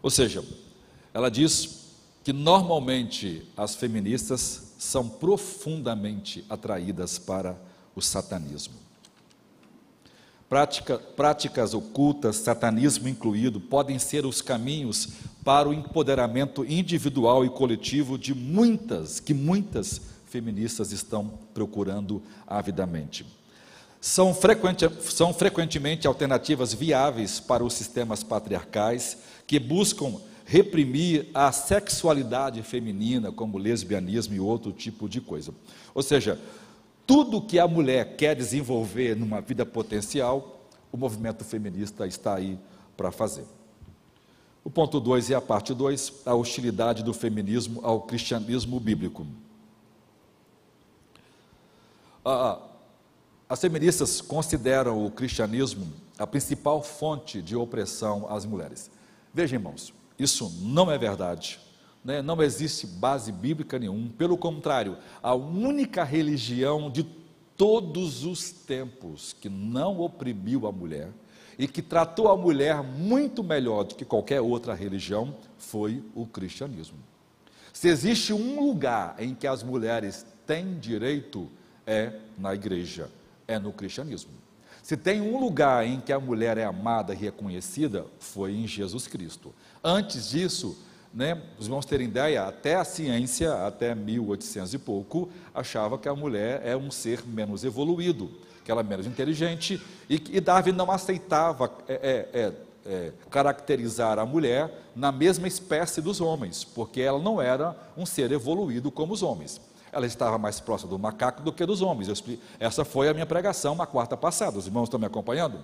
Ou seja, ela diz que normalmente as feministas são profundamente atraídas para o satanismo. Prática, práticas ocultas, satanismo incluído, podem ser os caminhos para o empoderamento individual e coletivo de muitas, que muitas feministas estão procurando avidamente. São, frequente, são frequentemente alternativas viáveis para os sistemas patriarcais que buscam reprimir a sexualidade feminina, como lesbianismo e outro tipo de coisa. Ou seja, tudo que a mulher quer desenvolver numa vida potencial, o movimento feminista está aí para fazer. O ponto 2 e a parte 2, a hostilidade do feminismo ao cristianismo bíblico. as feministas consideram o cristianismo a principal fonte de opressão às mulheres. Vejam, irmãos, isso não é verdade. Né? Não existe base bíblica nenhuma. Pelo contrário, a única religião de todos os tempos que não oprimiu a mulher e que tratou a mulher muito melhor do que qualquer outra religião foi o cristianismo. Se existe um lugar em que as mulheres têm direito, é na igreja, é no cristianismo. Se tem um lugar em que a mulher é amada e reconhecida, foi em Jesus Cristo. Antes disso, né, os irmãos terem ideia, até a ciência, até 1800 e pouco, achava que a mulher é um ser menos evoluído, que ela é menos inteligente, e, e Darwin não aceitava é, é, é, é, caracterizar a mulher na mesma espécie dos homens, porque ela não era um ser evoluído como os homens. Ela estava mais próxima do macaco do que dos homens. essa foi a minha pregação na quarta passada. Os irmãos estão me acompanhando?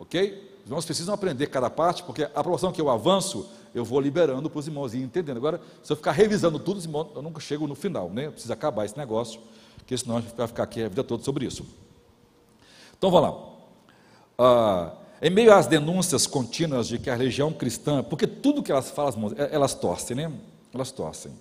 Ok? Os irmãos precisam aprender cada parte, porque a proporção que eu avanço, eu vou liberando para os irmãos irem entendendo. Agora, se eu ficar revisando tudo, os irmãos, eu nunca chego no final, né? Precisa acabar esse negócio, porque senão a gente vai ficar aqui a vida toda sobre isso. Então vamos lá. Ah, em meio às denúncias contínuas de que a religião cristã, porque tudo que elas falam, elas torcem, né? Elas torcem.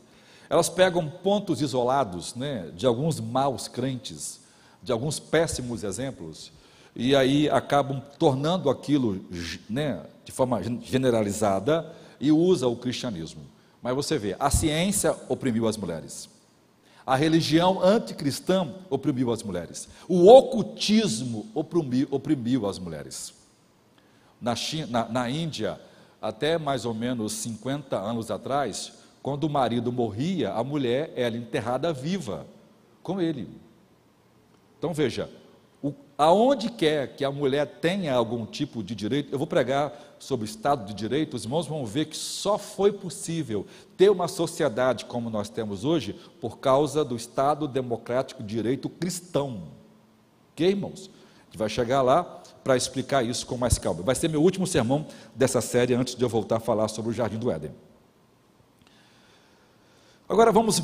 Elas pegam pontos isolados né, de alguns maus crentes, de alguns péssimos exemplos, e aí acabam tornando aquilo né, de forma generalizada e usa o cristianismo. Mas você vê, a ciência oprimiu as mulheres. A religião anticristã oprimiu as mulheres. O ocultismo oprimiu, oprimiu as mulheres. Na, China, na, na Índia, até mais ou menos 50 anos atrás, quando o marido morria, a mulher era enterrada viva com ele. Então veja, o, aonde quer que a mulher tenha algum tipo de direito, eu vou pregar sobre o Estado de Direito, os irmãos vão ver que só foi possível ter uma sociedade como nós temos hoje por causa do Estado democrático de direito cristão. Ok, irmãos? A gente vai chegar lá para explicar isso com mais calma. Vai ser meu último sermão dessa série antes de eu voltar a falar sobre o Jardim do Éden. Agora vamos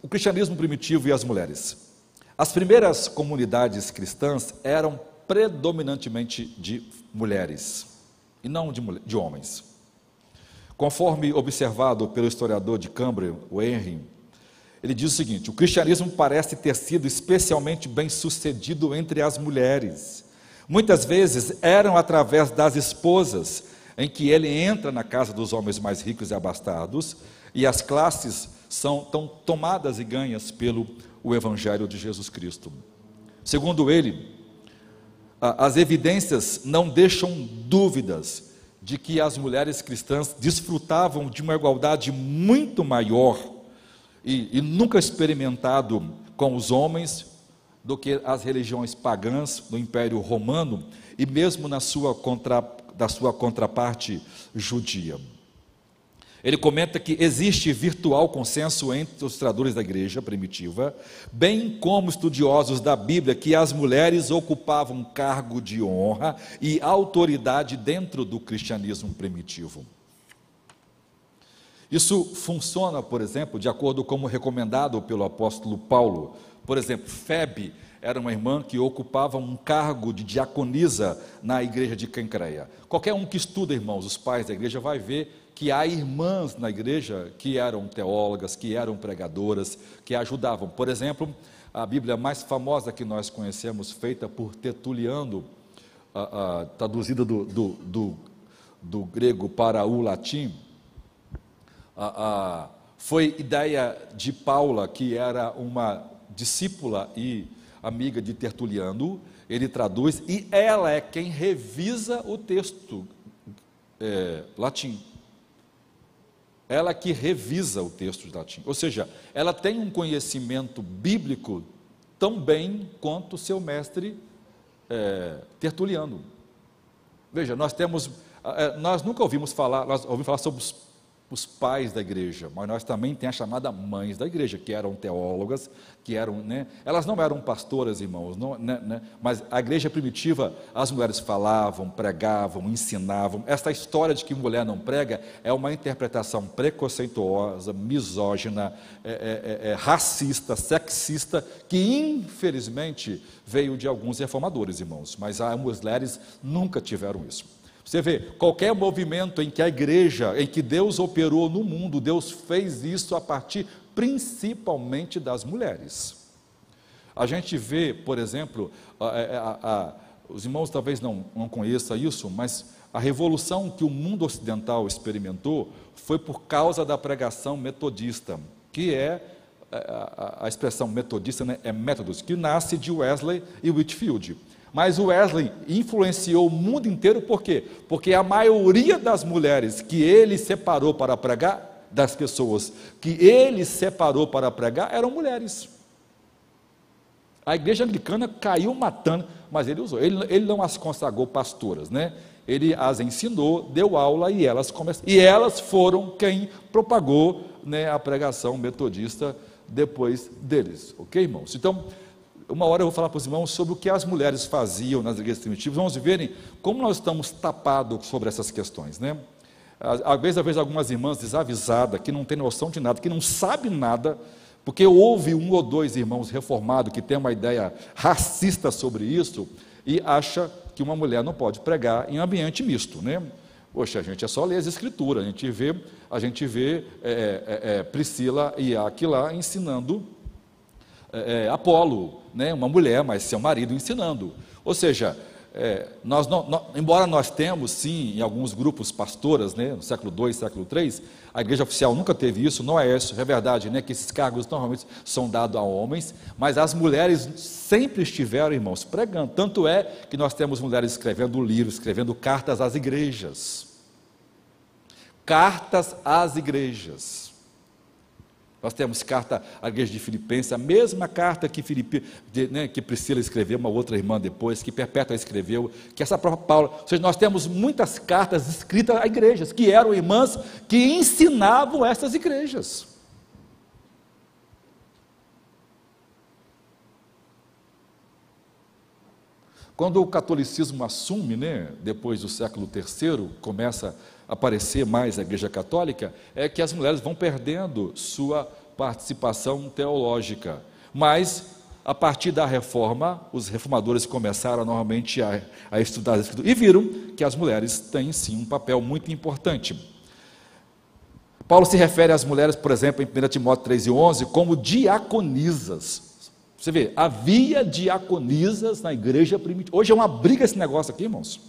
o cristianismo primitivo e as mulheres. As primeiras comunidades cristãs eram predominantemente de mulheres e não de, de homens. Conforme observado pelo historiador de Cambridge, o Henry, ele diz o seguinte: o cristianismo parece ter sido especialmente bem sucedido entre as mulheres. Muitas vezes eram através das esposas, em que ele entra na casa dos homens mais ricos e abastados, e as classes são tão tomadas e ganhas pelo o evangelho de Jesus Cristo. Segundo ele, as evidências não deixam dúvidas de que as mulheres cristãs desfrutavam de uma igualdade muito maior e, e nunca experimentado com os homens do que as religiões pagãs do Império Romano e mesmo na sua, contra, da sua contraparte judia. Ele comenta que existe virtual consenso entre os tradutores da igreja primitiva, bem como estudiosos da Bíblia, que as mulheres ocupavam cargo de honra e autoridade dentro do cristianismo primitivo. Isso funciona, por exemplo, de acordo com o recomendado pelo apóstolo Paulo. Por exemplo, Febe era uma irmã que ocupava um cargo de diaconisa na igreja de Cancreia. Qualquer um que estuda, irmãos, os pais da igreja, vai ver que há irmãs na igreja que eram teólogas, que eram pregadoras, que ajudavam. Por exemplo, a Bíblia mais famosa que nós conhecemos, feita por Tertuliano, traduzida do, do, do, do, grego para o latim, foi ideia de Paula, que era uma discípula e amiga de Tertuliano, ele traduz, e ela é quem revisa o texto é, latim ela que revisa o texto de latim. Ou seja, ela tem um conhecimento bíblico tão bem quanto seu mestre é, Tertuliano. Veja, nós temos, é, nós nunca ouvimos falar, nós ouvimos falar sobre os os pais da igreja, mas nós também temos a chamada mães da igreja, que eram teólogas, que eram, né, elas não eram pastoras, irmãos, não, né, né, mas a igreja primitiva, as mulheres falavam, pregavam, ensinavam. Esta história de que mulher não prega é uma interpretação preconceituosa, misógina, é, é, é, é racista, sexista, que infelizmente veio de alguns reformadores, irmãos, mas as mulheres nunca tiveram isso. Você vê, qualquer movimento em que a igreja, em que Deus operou no mundo, Deus fez isso a partir principalmente das mulheres. A gente vê, por exemplo, a, a, a, os irmãos talvez não, não conheçam isso, mas a revolução que o mundo ocidental experimentou foi por causa da pregação metodista, que é a, expressão metodista né, é métodos, que nasce de Wesley e Whitfield. Mas Wesley influenciou o mundo inteiro por quê? Porque a maioria das mulheres que ele separou para pregar, das pessoas que ele separou para pregar, eram mulheres. A igreja anglicana caiu matando, mas ele usou. Ele, ele não as consagrou pastoras, né? Ele as ensinou, deu aula e elas começaram. E elas foram quem propagou né, a pregação metodista depois deles, ok, irmãos? Então, uma hora eu vou falar para os irmãos sobre o que as mulheres faziam nas igrejas primitivas. Vamos verem como nós estamos tapados sobre essas questões, né? Às vezes, às vezes algumas irmãs desavisadas, que não têm noção de nada, que não sabem nada, porque houve um ou dois irmãos reformados que têm uma ideia racista sobre isso e acha que uma mulher não pode pregar em ambiente misto, né? Poxa, a gente é só ler as escrituras, a gente vê, a gente vê é, é, é, Priscila e Aquila ensinando é, é, Apolo, né, uma mulher, mas seu marido ensinando. Ou seja, é, nós não, não, embora nós temos, sim, em alguns grupos pastoras, né, no século II, século III, a igreja oficial nunca teve isso, não é isso, é verdade, né, que esses cargos normalmente são dados a homens, mas as mulheres sempre estiveram, irmãos, pregando. Tanto é que nós temos mulheres escrevendo livros, escrevendo cartas às igrejas. Cartas às igrejas. Nós temos carta à igreja de Filipenses, a mesma carta que, Filipe, de, né, que Priscila escreveu, uma outra irmã depois, que Perpétua escreveu, que essa própria Paula. Ou seja, nós temos muitas cartas escritas a igrejas, que eram irmãs que ensinavam essas igrejas. Quando o catolicismo assume, né, depois do século III, começa aparecer mais a Igreja Católica, é que as mulheres vão perdendo sua participação teológica. Mas, a partir da reforma, os reformadores começaram normalmente a, a estudar as Escrituras e viram que as mulheres têm sim um papel muito importante. Paulo se refere às mulheres, por exemplo, em 1 Timóteo 3 e 11, como diaconisas. Você vê, havia diaconisas na igreja primitiva. Hoje é uma briga esse negócio aqui, irmãos.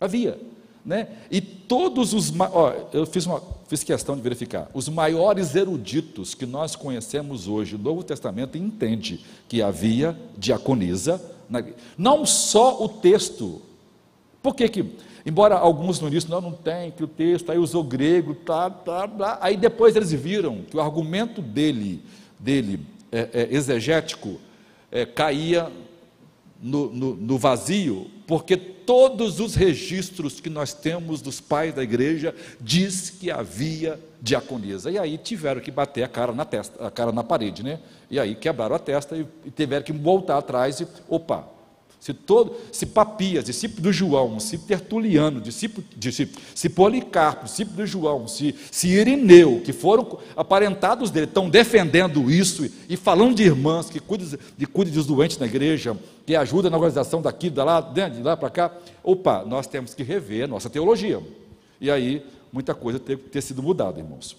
Havia. Né? E todos os. Ó, eu fiz, uma, fiz questão de verificar. Os maiores eruditos que nós conhecemos hoje, o Novo Testamento entende que havia diaconisa. Na, não só o texto. Por que que. Embora alguns no início não, não tem, que o texto, aí usou grego, tá, tá, tá, aí depois eles viram que o argumento dele, dele é, é, exegético, é, caía no, no, no vazio, porque todos os registros que nós temos dos pais da igreja diz que havia diaconisa. E aí tiveram que bater a cara na testa, a cara na parede, né? E aí quebraram a testa e, e tiveram que voltar atrás e, opa, se, todo, se Papias, discípulo do João, se Tertuliano, discípulo, discípulo, se Policarpo, discípulo do João, se, se Irineu, que foram aparentados dele, estão defendendo isso e, falando de irmãs que cuidam de, cuida dos doentes na igreja, que ajuda na organização daqui, de lá, de lá para cá, opa, nós temos que rever nossa teologia. E aí, muita coisa que ter sido mudada, irmãos.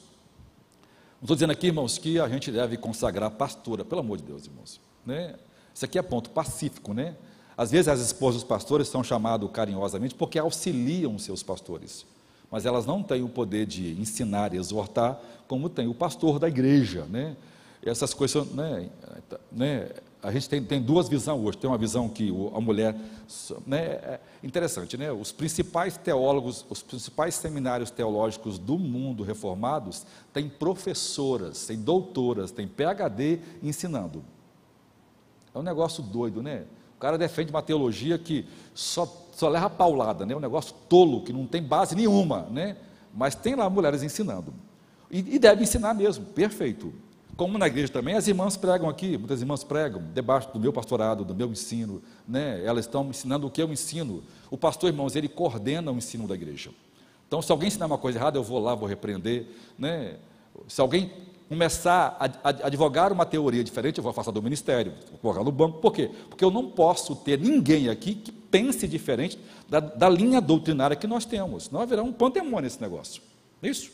Não estou dizendo aqui, irmãos, que a gente deve consagrar pastora, pelo amor de Deus, irmãos. Né? Isso aqui é ponto pacífico, né? Às vezes as esposas dos pastores são chamadas carinhosamente porque auxiliam seus pastores, mas elas não têm o poder de ensinar e exortar como tem o pastor da igreja, né? Essas coisas, né, né a gente tem, tem, duas visões hoje. Tem uma visão que a mulher. Né, é interessante, né? Os principais teólogos, os principais seminários teológicos do mundo reformados têm professoras, têm doutoras, têm PhD ensinando. É um negócio doido, né? O cara defende uma teologia que só, só leva paulada, né? um negócio tolo, que não tem base nenhuma, né? mas tem lá mulheres ensinando. E, e deve ensinar mesmo, perfeito. Como na igreja também, as irmãs pregam aqui, muitas irmãs pregam, debaixo do meu pastorado, do meu ensino, né? elas estão ensinando o que eu ensino. O pastor, irmãos, ele coordena o ensino da igreja. Então, se alguém ensinar uma coisa errada, eu vou lá, vou repreender. Né? Se alguém começar a, advogar uma teoria diferente, eu vou afastar do ministério, vou colocar no banco. Por quê? Porque eu não posso ter ninguém aqui que pense diferente da, da linha doutrinária que nós temos. Não haverá um pandemônio nesse negócio. Isso.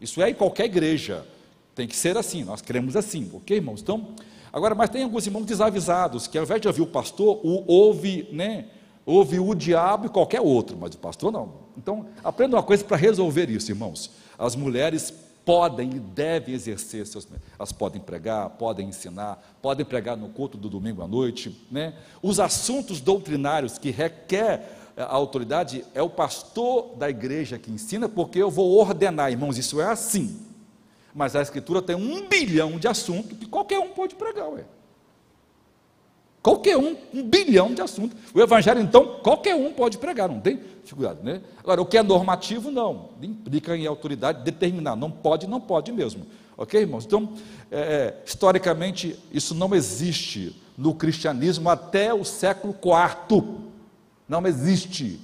Isso é em qualquer igreja. Tem que ser assim, nós queremos assim, ok, irmãos? Então, agora, mas tem alguns irmãos desavisados, que ao invés de ouvir o pastor, o, ouve, né, ouve o diabo e qualquer outro, mas o pastor não. Então, aprenda uma coisa para resolver isso, irmãos. As mulheres podem e devem exercer seus. Elas podem pregar, podem ensinar, podem pregar no culto do domingo à noite. Né? Os assuntos doutrinários que requer a autoridade é o pastor da igreja que ensina, porque eu vou ordenar, irmãos, isso é assim. Mas a Escritura tem um bilhão de assuntos que qualquer um pode pregar, ué. Qualquer um, um bilhão de assuntos. O Evangelho, então, qualquer um pode pregar, não tem dificuldade, né? Agora, o que é normativo, não. Implica em autoridade determinar. Não pode, não pode mesmo. Ok, irmãos? Então, é, é historicamente, isso não existe no cristianismo até o século IV. Não existe.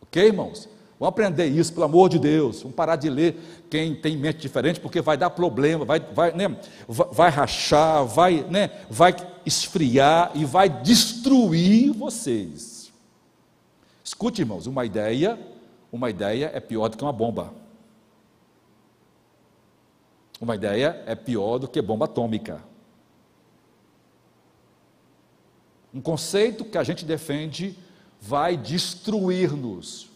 Ok, irmãos? Vamos aprender isso, pelo amor de Deus. Vamos parar de ler quem tem mente diferente, porque vai dar problema, vai, vai, né, vai rachar, vai, né, vai esfriar e vai destruir vocês. Escute, irmãos, uma ideia, uma ideia é pior do que uma bomba. Uma ideia é pior do que bomba atômica. Um conceito que a gente defende vai destruir-nos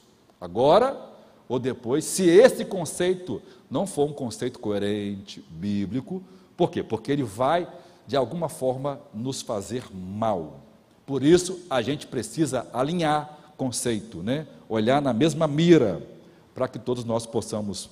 agora ou depois, se esse conceito não for um conceito coerente, bíblico, por quê? Porque ele vai, de alguma forma, nos fazer mal. Por isso, a gente precisa alinhar conceito, né? olhar na mesma mira, para que todos nós possamos.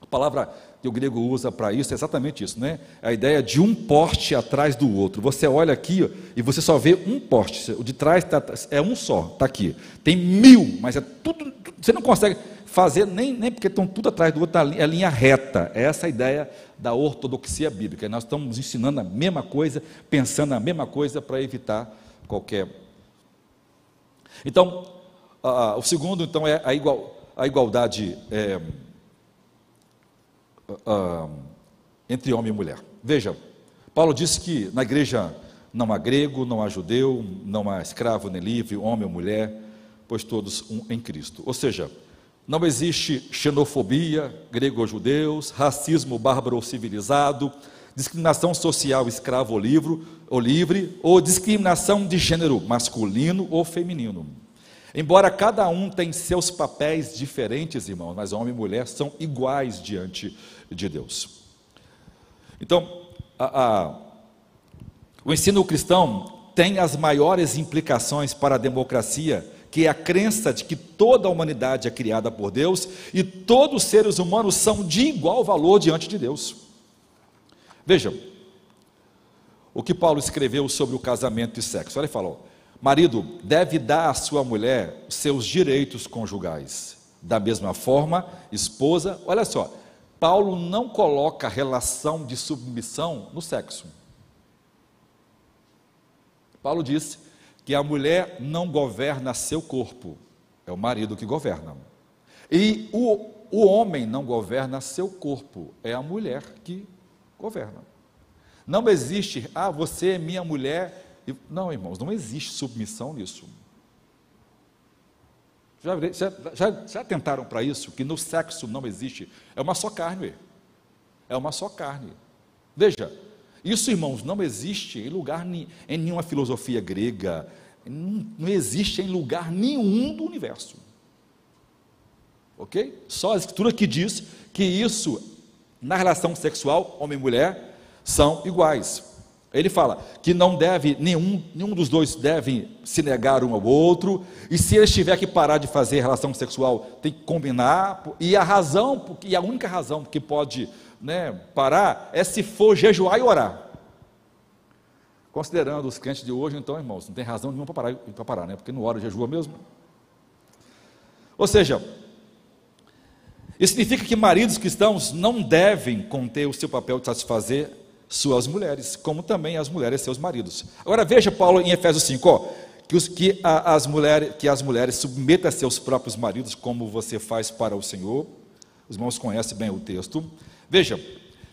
A palavra que o grego usa para isso é exatamente isso, né? A ideia de um poste atrás do outro. Você olha aqui e você só vê um poste. O de trás tá, é um só, está aqui. Tem mil, mas é tudo. Você não consegue fazer nem, nem porque estão tudo atrás do outro, tá é linha reta. É essa a ideia da ortodoxia bíblica. Nós estamos ensinando a mesma coisa, pensando a mesma coisa para evitar qualquer. Então, o segundo então é a, igual, a igualdade. É, uh, entre homem e mulher. Veja, Paulo disse que na igreja não há grego, não há judeu, não há escravo nem livre, homem ou mulher, pois todos um em Cristo. Ou seja, não existe xenofobia, grego ou judeus, racismo bárbaro ou civilizado, discriminação social escravo ou ou livre, ou discriminação de gênero masculino ou feminino. Embora cada um tenha seus papéis diferentes, irmãos, mas homem e mulher são iguais diante de Deus. Então, a, a, o ensino cristão tem as maiores implicações para a democracia, que é a crença de que toda a humanidade é criada por Deus e todos os seres humanos são de igual valor diante de Deus. Vejam, o que Paulo escreveu sobre o casamento e sexo. Ele falou: marido deve dar à sua mulher seus direitos conjugais. Da mesma forma, esposa, olha só, Paulo não coloca a relação de submissão no sexo. Paulo disse que a mulher não governa seu corpo, é o marido que governa. E o, o homem não governa seu corpo, é a mulher que governa. Não existe, ah, você é minha mulher. Não, irmãos, não existe submissão nisso. Já, já, já, tentaram para isso? Que no sexo não existe. É uma só carne. É uma só carne. Veja, isso, irmãos, não existe em lugar em nenhuma filosofia grega, não, não existe em lugar nenhum do universo. Ok? Só a escritura que diz que isso, na relação sexual, homem e mulher, são iguais. Ele fala que não deve, nenhum, nenhum dos dois deve se negar um ao outro, e se eles tiver que parar de fazer relação sexual, tem que combinar, e a razão, e a única razão que pode né, parar é se for jejuar e orar. Considerando os crentes de hoje, então, irmãos, não tem razão nenhuma para parar, para parar né, porque não ora jejua mesmo. Ou seja, isso significa que maridos cristãos não devem conter o seu papel de satisfazer suas mulheres, como também as mulheres seus maridos. Agora veja Paulo em Efésios 5, ó, que, os, que, a, as mulheres, que as mulheres submetam a seus próprios maridos, como você faz para o Senhor. Os irmãos conhecem bem o texto. Veja,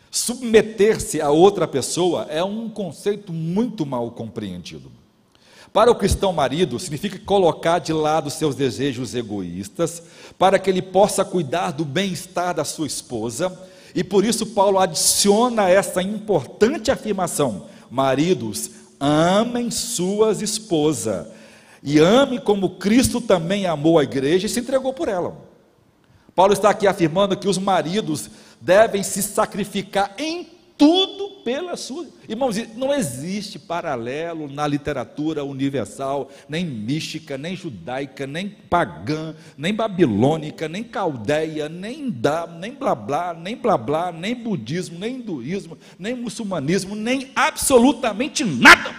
submeter-se a outra pessoa é um conceito muito mal compreendido. Para o cristão marido, significa colocar de lado seus desejos egoístas, para que ele possa cuidar do bem-estar da sua esposa e por isso Paulo adiciona essa importante afirmação: maridos, amem suas esposas e ame como Cristo também amou a igreja e se entregou por ela. Paulo está aqui afirmando que os maridos devem se sacrificar em tudo pela sua. Irmãos, não existe paralelo na literatura universal, nem mística, nem judaica, nem pagã, nem babilônica, nem caldeia, nem dá, nem blá blá, nem blá blá, nem budismo, nem hinduísmo, nem muçulmanismo, nem absolutamente nada.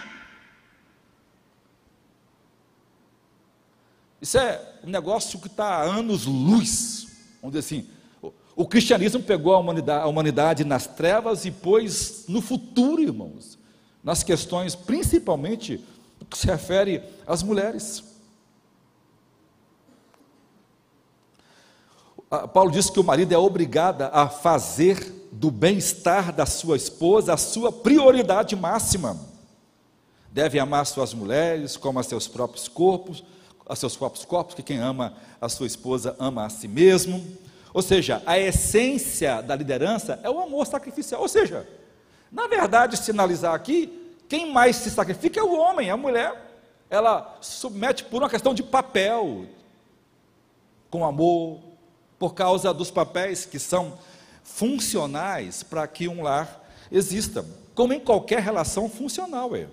Isso é um negócio que está há anos luz. Vamos dizer assim, o cristianismo pegou a humanidade, a humanidade, nas trevas e pôs no futuro, irmãos, nas questões, principalmente, que se refere às mulheres. Paulo diz que o marido é obrigado a fazer do bem-estar da sua esposa a sua prioridade máxima. Deve amar suas mulheres como a seus próprios corpos, a seus próprios corpos, que quem ama a sua esposa ama a si mesmo. Ou seja, a essência da liderança é o amor sacrificial. Ou seja, na verdade, sinalizar aqui, quem mais se sacrifica é o homem, a mulher. Ela submete por uma questão de papel, com amor, por causa dos papéis que são funcionais para que um lar exista, como em qualquer relação funcional. É.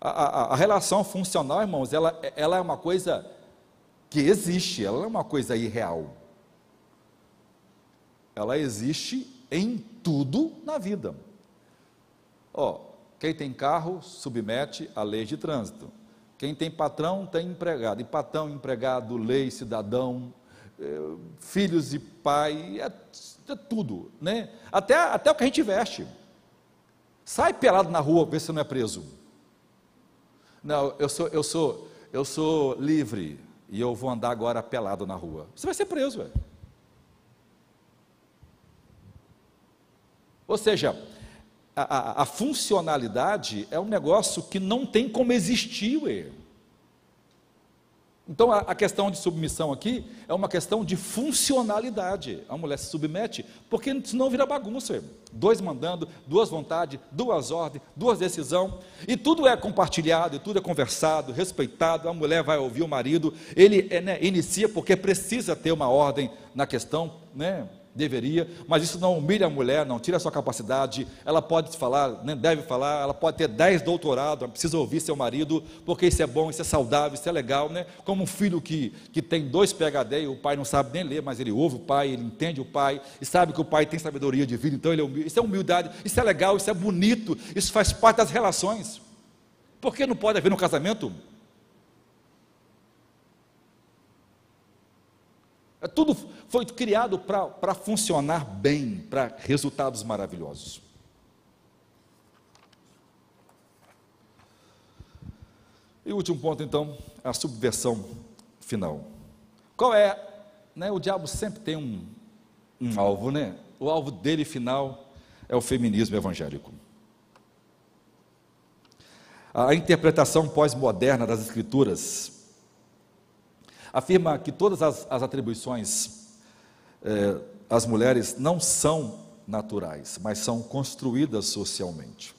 A, a, a, relação funcional, irmãos, ela, ela é uma coisa que existe, ela não é uma coisa irreal ela existe em tudo na vida. Ó, quem tem carro submete à lei de trânsito. Quem tem patrão tem empregado. E patrão, empregado, lei, cidadão, eh, filhos e pai, é, é, tudo, né? Até, até o que a gente veste. Sai pelado na rua, vê se não é preso. Não, eu sou, eu sou, eu sou livre e eu vou andar agora pelado na rua. Você vai ser preso, velho. Ou seja, a, a, a funcionalidade é um negócio que não tem como existir. Ué. Então a, a, questão de submissão aqui é uma questão de funcionalidade. A mulher se submete, porque senão vira bagunça. Dois mandando, duas vontades, duas ordens, duas decisões, e tudo é compartilhado, e tudo é conversado, respeitado. A mulher vai ouvir o marido, ele né, inicia porque precisa ter uma ordem na questão, né? Deveria, mas isso não humilha a mulher, não tira a sua capacidade, ela pode falar, nem deve falar, ela pode ter 10 doutorados, precisa ouvir seu marido, porque isso é bom, isso é saudável, isso é legal, né? Como um filho que, que tem dois PHD e o pai não sabe nem ler, mas ele ouve o pai, ele entende o pai, e sabe que o pai tem sabedoria de vida, então ele é humilde, isso é humildade, isso é legal, isso é bonito, isso faz parte das relações. Por que não pode haver no casamento É tudo foi criado para funcionar bem, para resultados maravilhosos. E o último ponto, então, a subversão final. Qual é? Né, o diabo sempre tem um, um alvo, né? O alvo dele final é o feminismo evangélico. A interpretação pós-moderna das Escrituras afirma que todas as, as atribuições eh, às mulheres não são naturais, mas são construídas socialmente.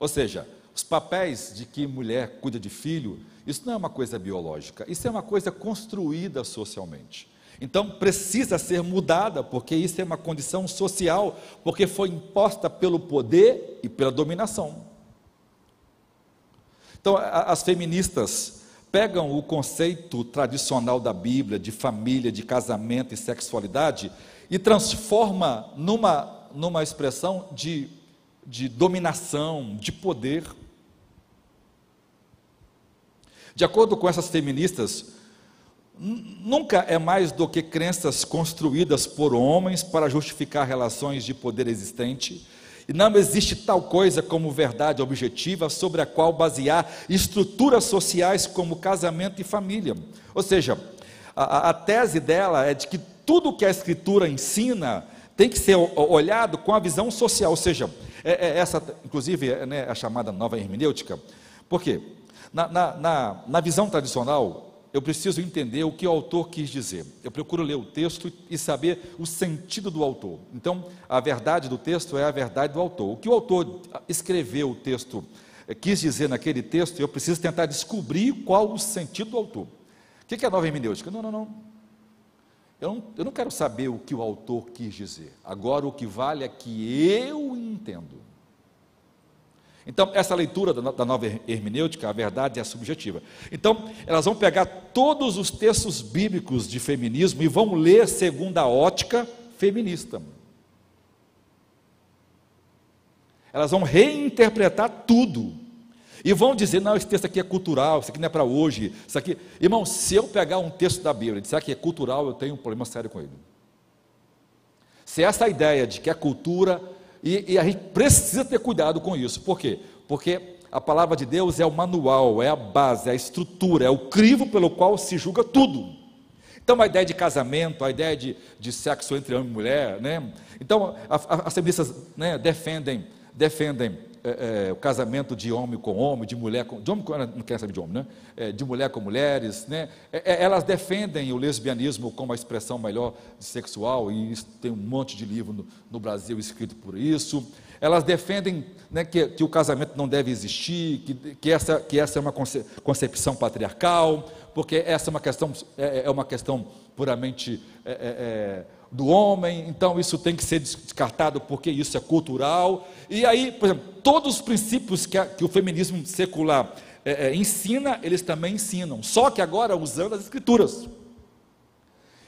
Ou seja, os papéis de que mulher cuida de filho, isso não é uma coisa biológica, isso é uma coisa construída socialmente. Então precisa ser mudada, porque isso é uma condição social, porque foi imposta pelo poder e pela dominação. Então, as feministas pegam o conceito tradicional da Bíblia de família, de casamento e sexualidade e transforma numa, numa expressão de, de dominação, de poder. De acordo com essas feministas, nunca é mais do que crenças construídas por homens para justificar relações de poder existente e não existe tal coisa como verdade objetiva sobre a qual basear estruturas sociais como casamento e família. Ou seja, a, a tese dela é de que tudo que a Escritura ensina tem que ser olhado com a visão social, ou seja, é, é essa, inclusive, é né, a chamada nova hermenêutica. Por quê? Na, na, na, na visão tradicional, eu preciso entender o que o autor quis dizer. Eu procuro ler o texto e saber o sentido do autor. Então, a verdade do texto é a verdade do autor. O que o autor escreveu o texto, eh, quis dizer naquele texto, eu preciso tentar descobrir qual o sentido do autor. O que é a nova hermenêutica? Não, não, não. Eu não, eu não quero saber o que o autor quis dizer. Agora, o que vale é que eu entendo. Então, essa leitura da nova hermenêutica, a verdade é subjetiva. Então, elas vão pegar todos os textos bíblicos de feminismo e vão ler segundo a ótica feminista. Elas vão reinterpretar tudo. E vão dizer, não, esse texto aqui é cultural, isso aqui não é para hoje, isso aqui. Irmão, se eu pegar um texto da Bíblia e disser que é cultural, eu tenho um problema sério com ele. Se essa ideia de que é cultura, e, e a gente precisa ter cuidado com isso. Por quê? Porque a palavra de Deus é o manual, é a base, é a estrutura, é o crivo pelo qual se julga tudo. Então, a ideia de casamento, a ideia de, de sexo entre homem e mulher, né? Então, as feministas né, defendem defendem é, é, o casamento de homem com homem, de mulher com. De homem com, não quer saber de homem, né? É, de mulher com mulheres, né? É, é, elas defendem o lesbianismo como a expressão melhor sexual, e tem um monte de livro no, no Brasil escrito por isso. Elas defendem né, que, que, o casamento não deve existir, que, que, essa, que essa é uma concepção patriarcal, porque essa é uma questão, é uma questão puramente do homem, então isso tem que ser descartado porque isso é cultural. E aí, por exemplo, todos os princípios que, a, que o feminismo secular é, é, ensina, eles também ensinam, só que agora usando as escrituras.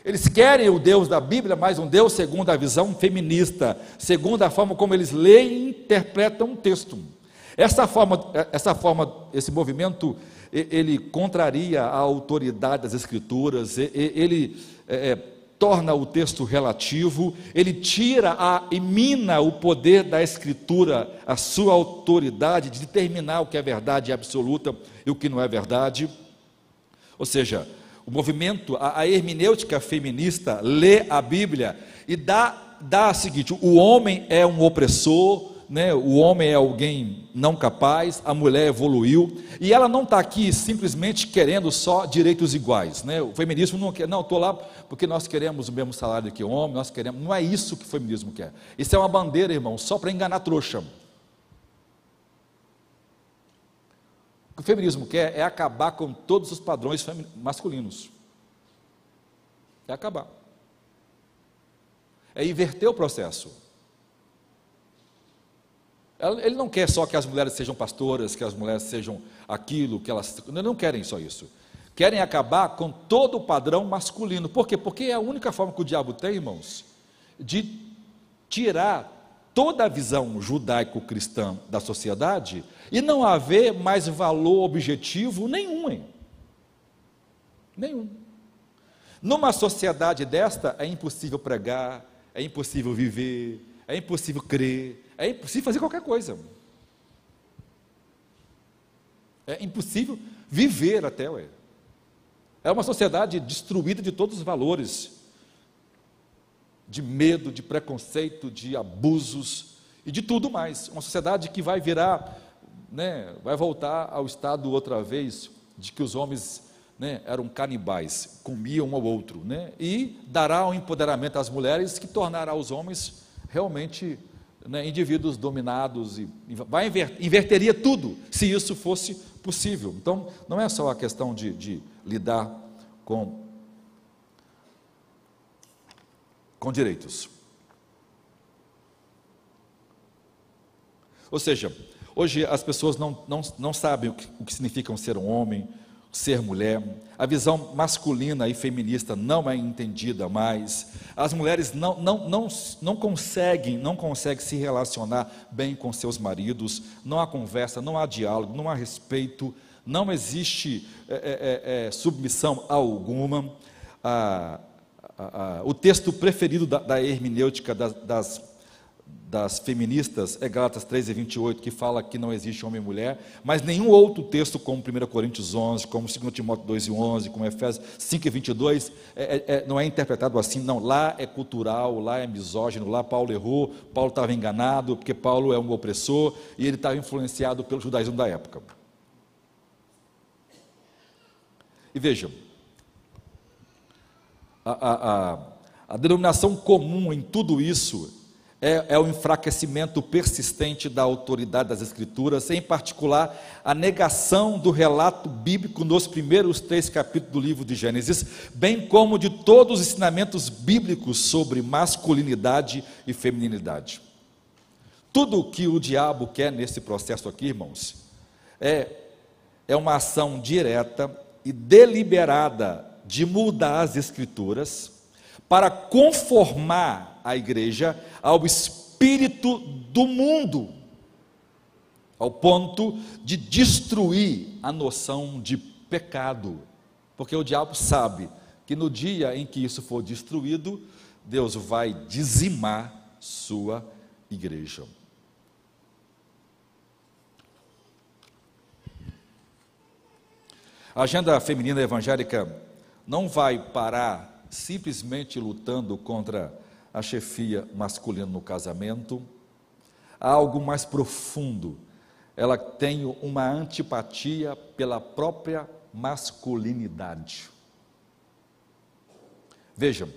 Eles querem o Deus da Bíblia, mas um Deus segundo a visão feminista, segundo a forma como eles leem e interpretam o texto. Essa forma, essa forma, esse movimento, ele contraria a autoridade das Escrituras, ele é, é torna o texto relativo, ele tira a emina o poder da escritura, a sua autoridade de determinar o que é verdade absoluta e o que não é verdade. Ou seja, o movimento, a, a hermenêutica feminista lê a Bíblia e dá, dá o seguinte: o homem é um opressor, né, o homem é alguém não capaz, a mulher evoluiu, e ela não está aqui simplesmente querendo só direitos iguais. Né? O feminismo não quer, não, estou lá porque nós queremos o mesmo salário que o homem, nós queremos. Não é isso que o feminismo quer. Isso é uma bandeira, irmão, só para enganar trouxa. O que o feminismo quer é acabar com todos os padrões masculinos. É acabar. É inverter o processo. Ele não quer só que as mulheres sejam pastoras, que as mulheres sejam aquilo, que elas. Não querem só isso. Querem acabar com todo o padrão masculino. Por quê? Porque é a única forma que o diabo tem, irmãos, de tirar toda a visão judaico-cristã da sociedade e não haver mais valor objetivo nenhum. Hein? Nenhum. Numa sociedade desta, é impossível pregar, é impossível viver, é impossível crer, é impossível fazer qualquer coisa. É impossível viver até, ué. É uma sociedade destruída de todos os valores, de medo, de preconceito, de abusos e de tudo mais. Uma sociedade que vai virar, né, vai voltar ao estado outra vez de que os homens né, eram canibais, comiam um ao outro, né, e dará um empoderamento às mulheres que tornará os homens realmente né, indivíduos dominados e, vai inver, inverteria tudo se isso fosse possível. Então, não é só a questão de, de lidar com, com direitos. Ou seja, hoje as pessoas não, não, não sabem o que, o que ser um homem, ser mulher, a visão masculina e feminista não é entendida mais, as mulheres não, não, não, não conseguem, não conseguem se relacionar bem com seus maridos, não há conversa, não há diálogo, não há respeito, não existe é, é, é, é submissão alguma. Ah, ah, ah, o texto preferido da, da hermenêutica das, das das feministas é Gálatas 3 e 28, que fala que não existe homem e mulher, mas nenhum outro texto, como 1 Coríntios 11, como 2 Timóteo 2 e 11, como Efésios 5 e 22, é, é, é, não é interpretado assim, não. Lá é cultural, lá é misógino, lá Paulo errou, Paulo estava enganado, porque Paulo é um opressor e ele estava influenciado pelo judaísmo da época. E vejam, a, a, a, a denominação comum em tudo isso é, é, o enfraquecimento persistente da autoridade das Escrituras, em particular a negação do relato bíblico nos primeiros três capítulos do livro de Gênesis, bem como de todos os ensinamentos bíblicos sobre masculinidade e feminilidade. Tudo o que o diabo quer nesse processo aqui, irmãos, é, é uma ação direta e deliberada de mudar as Escrituras para conformar a igreja ao espírito do mundo, ao ponto de destruir a noção de pecado, porque o diabo sabe que no dia em que isso for destruído, Deus vai dizimar sua igreja. A agenda feminina evangélica não vai parar simplesmente lutando contra a chefia masculina no casamento. Há algo mais profundo. Ela tem uma antipatia pela própria masculinidade. Vejam,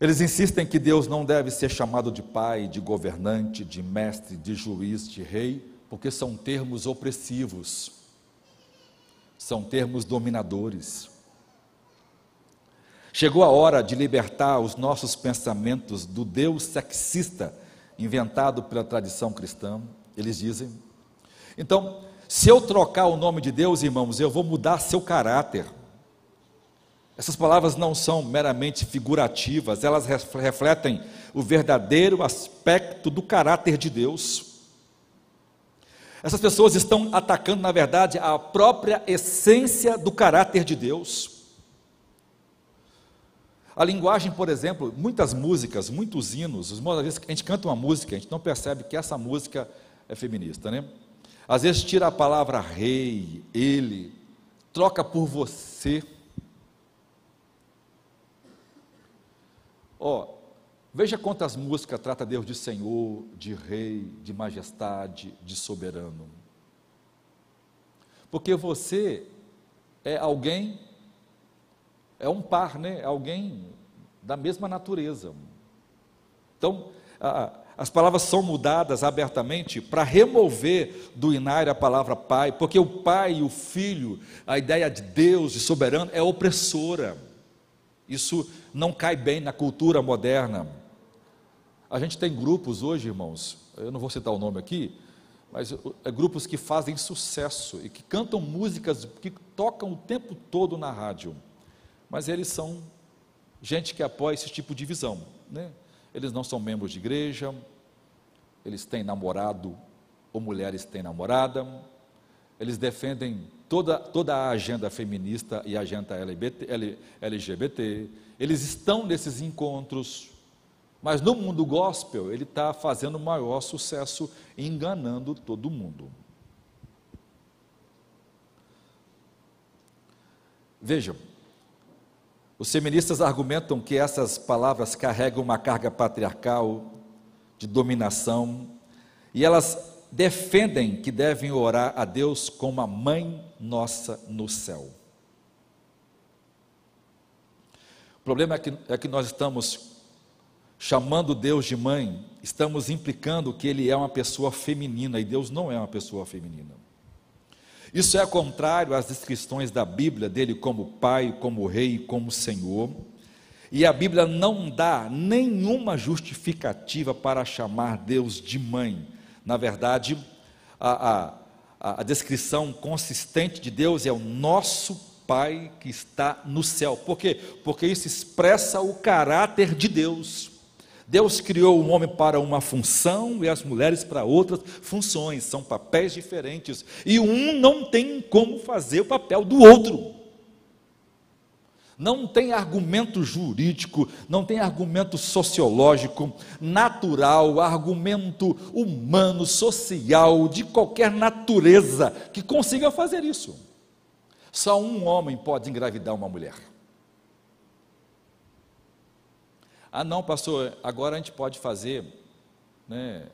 eles insistem que Deus não deve ser chamado de pai, de governante, de mestre, de juiz, de rei, porque são termos opressivos, são termos dominadores. Chegou a hora de libertar os nossos pensamentos do Deus sexista inventado pela tradição cristã, eles dizem. Então, se eu trocar o nome de Deus, irmãos, eu vou mudar seu caráter. Essas palavras não são meramente figurativas, elas refletem o verdadeiro aspecto do caráter de Deus. Essas pessoas estão atacando, na verdade, a própria essência do caráter de Deus. A linguagem, por exemplo, muitas músicas, muitos hinos, às vezes a gente canta uma música, a gente não percebe que essa música é feminista, né? Às vezes tira a palavra rei, ele, troca por você. Ó, oh, veja quantas músicas trata Deus de Senhor, de Rei, de Majestade, de Soberano. Porque você é alguém é um par, né? É alguém da mesma natureza. Então, a, as palavras são mudadas abertamente para remover do inário a palavra pai, porque o pai e o filho, a ideia de Deus, de soberano, é opressora. Isso não cai bem na cultura moderna. A gente tem grupos hoje, irmãos, eu não vou citar o nome aqui, mas é grupos que fazem sucesso e que cantam músicas que tocam o tempo todo na rádio mas eles são gente que apoia esse tipo de visão. Né? Eles não são membros de igreja, eles têm namorado ou mulheres têm namorada, eles defendem toda, toda a agenda feminista e a agenda LGBT, LGBT, eles estão nesses encontros, mas no mundo gospel ele está fazendo maior sucesso, enganando todo mundo. Vejam, os feministas argumentam que essas palavras carregam uma carga patriarcal, de dominação, e elas defendem que devem orar a Deus como a mãe nossa no céu. O problema é que, é que nós estamos chamando Deus de mãe, estamos implicando que Ele é uma pessoa feminina, e Deus não é uma pessoa feminina. Isso é contrário às descrições da Bíblia dele como pai, como rei, como senhor. E a Bíblia não dá nenhuma justificativa para chamar Deus de mãe. Na verdade, a, a, a descrição consistente de Deus é o nosso Pai que está no céu. Por quê? Porque isso expressa o caráter de Deus. Deus criou o homem para uma função e as mulheres para outras funções, são papéis diferentes, e um não tem como fazer o papel do outro. Não tem argumento jurídico, não tem argumento sociológico, natural, argumento humano, social, de qualquer natureza que consiga fazer isso. Só um homem pode engravidar uma mulher. Ah, não, pastor, agora a gente pode fazer né,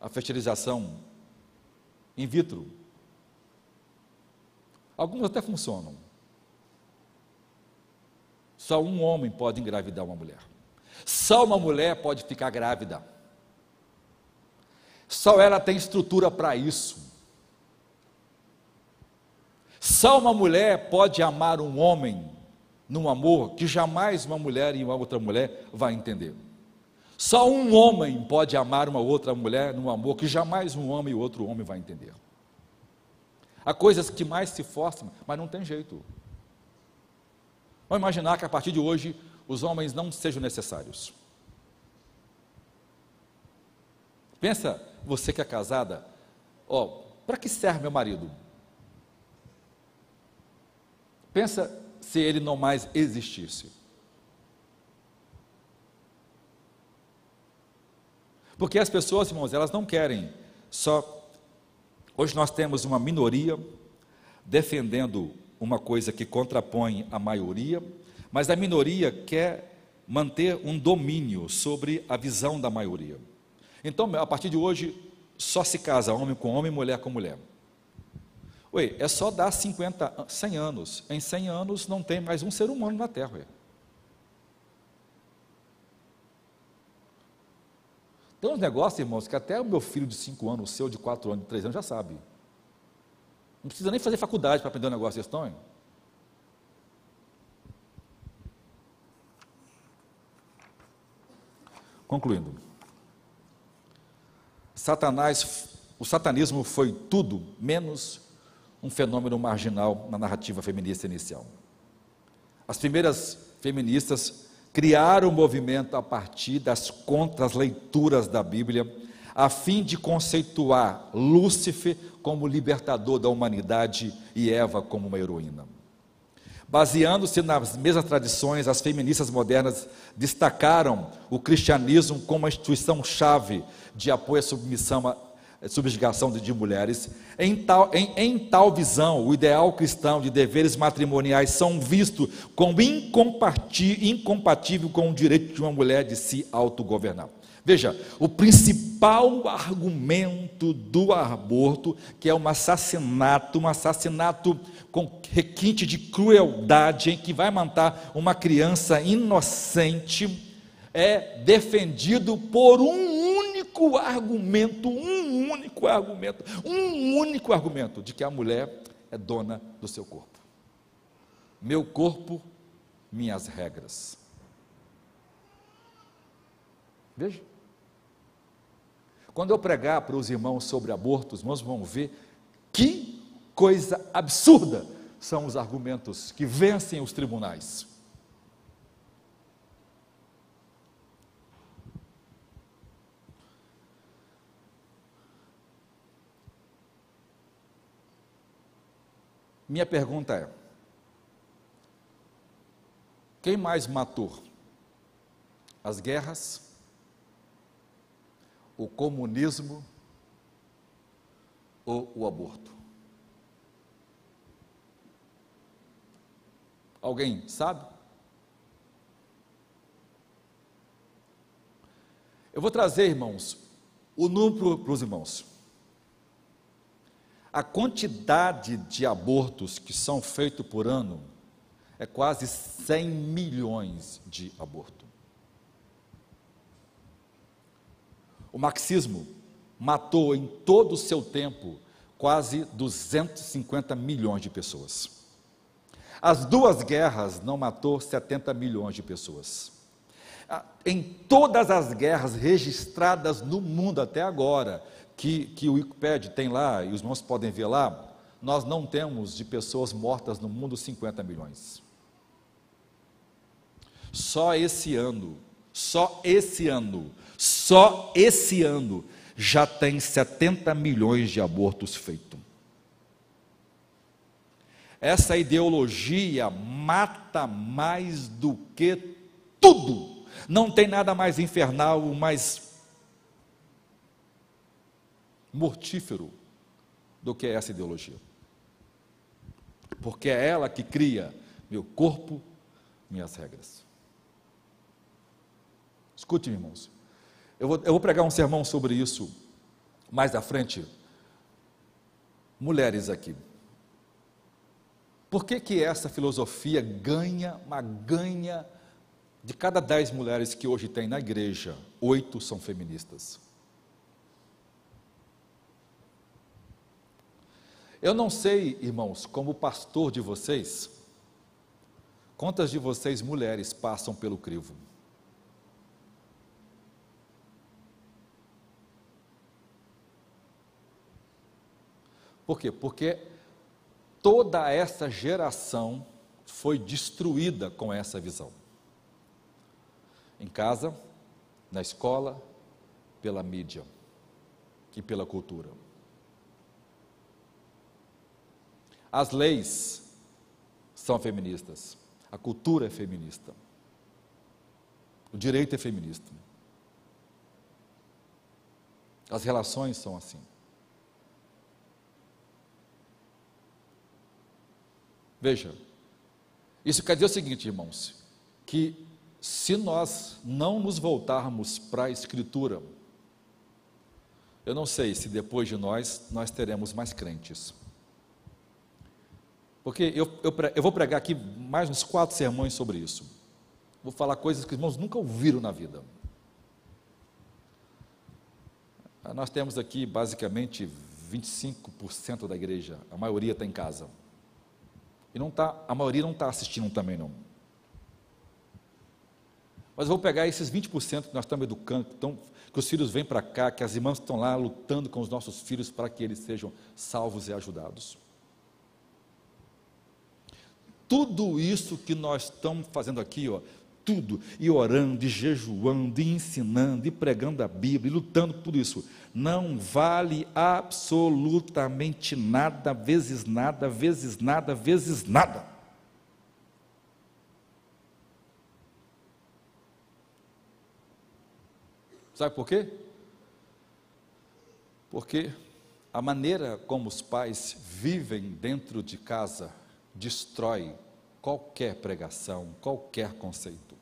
a fertilização in vitro. Algumas até funcionam. Só um homem pode engravidar uma mulher. Só uma mulher pode ficar grávida. Só ela tem estrutura para isso. Só uma mulher pode amar um homem num amor que jamais uma mulher e uma outra mulher vai entender. Só um homem pode amar uma outra mulher num amor que jamais um homem e outro homem vai entender. Há coisas que mais se forçam, mas não tem jeito. Vamos imaginar que a partir de hoje os homens não sejam necessários. Pensa, você que é casada, ó, para que serve meu marido? Pensa se ele não mais existisse. Porque as pessoas, irmãos, elas não querem só. Hoje nós temos uma minoria defendendo uma coisa que contrapõe a maioria, mas a minoria quer manter um domínio sobre a visão da maioria. Então, a partir de hoje, só se casa homem com homem, mulher com mulher. Oi, é só dar 50, 100 anos. Em 100 anos não tem mais um ser humano na Terra. Ué. Tem uns negócios, irmãos, que até o meu filho de 5 anos, o seu de 4 anos, de 3 anos, já sabe. Não precisa nem fazer faculdade para aprender um negócio desse tamanho. Concluindo. Satanás, o satanismo foi tudo menos um fenômeno marginal na narrativa feminista inicial. As primeiras feministas criaram o movimento a partir das contras leituras da Bíblia, a fim de conceituar Lúcifer como libertador da humanidade e Eva como uma heroína. Baseando-se nas mesmas tradições, as feministas modernas destacaram o cristianismo como uma instituição-chave de apoio à submissão subjugação de, de mulheres. Em tal, em, em tal visão, o ideal cristão de deveres matrimoniais são vistos como incompatível com o direito de uma mulher de se autogovernar. Veja, o principal argumento do aborto, que é um assassinato, um assassinato com requinte de crueldade, em que vai matar uma criança inocente, é defendido por um único argumento, um único argumento, um único argumento de que a mulher é dona do seu corpo. Meu corpo, minhas regras. Veja. Quando eu pregar para os irmãos sobre aborto, os irmãos vão ver que coisa absurda são os argumentos que vencem os tribunais. Minha pergunta é: quem mais matou? As guerras? O comunismo? Ou o aborto? Alguém sabe? Eu vou trazer, irmãos, o número para os irmãos. A quantidade de abortos que são feitos por ano é quase 100 milhões de abortos. O marxismo matou em todo o seu tempo quase 250 milhões de pessoas. As duas guerras não matou 70 milhões de pessoas. Ah, em todas as guerras registradas no mundo até agora, que, que o Wikipedia tem lá, e os irmãos podem ver lá, nós não temos de pessoas mortas no mundo 50 milhões. Só esse ano, só esse ano, só esse ano, já tem 70 milhões de abortos feitos. Essa ideologia mata mais do que tudo. Não tem nada mais infernal, mais mortífero do que essa ideologia. Porque é ela que cria meu corpo, minhas regras. Escute, irmãos. Eu vou, eu vou pregar um sermão sobre isso mais à frente. Mulheres aqui. Por que, que essa filosofia ganha, mas ganha De cada dez mulheres que hoje tem na igreja, oito são feministas. Eu não sei, irmãos, como pastor de vocês, quantas de vocês mulheres passam pelo crivo. Por quê? Porque toda essa geração foi destruída com essa visão. Em casa, na escola, pela mídia e pela cultura. As leis são feministas, a cultura é feminista, o direito é feminista, as relações são assim. Veja, isso quer dizer o seguinte, irmãos, que se nós não nos voltarmos para a Escritura, eu não sei se depois de nós, nós teremos mais crentes. Porque eu, eu, eu, vou pregar aqui mais uns quatro sermões sobre isso. Vou falar coisas que os irmãos nunca ouviram na vida. Nós temos aqui basicamente 25% da igreja, a maioria está em casa. E não tá, a maioria não está assistindo também não. Mas vou pegar esses 20% que nós estamos educando, que, que os filhos vêm para cá, que as irmãs estão lá lutando com os nossos filhos para que eles sejam salvos e ajudados. Tudo isso que nós estamos fazendo aqui, ó, tudo, e orando, e jejuando, e ensinando, e pregando a Bíblia, e lutando por isso, não vale absolutamente nada, vezes nada, vezes nada, vezes nada. Sabe por quê? Porque a maneira como os pais vivem dentro de casa destrói qualquer pregação, qualquer conceito.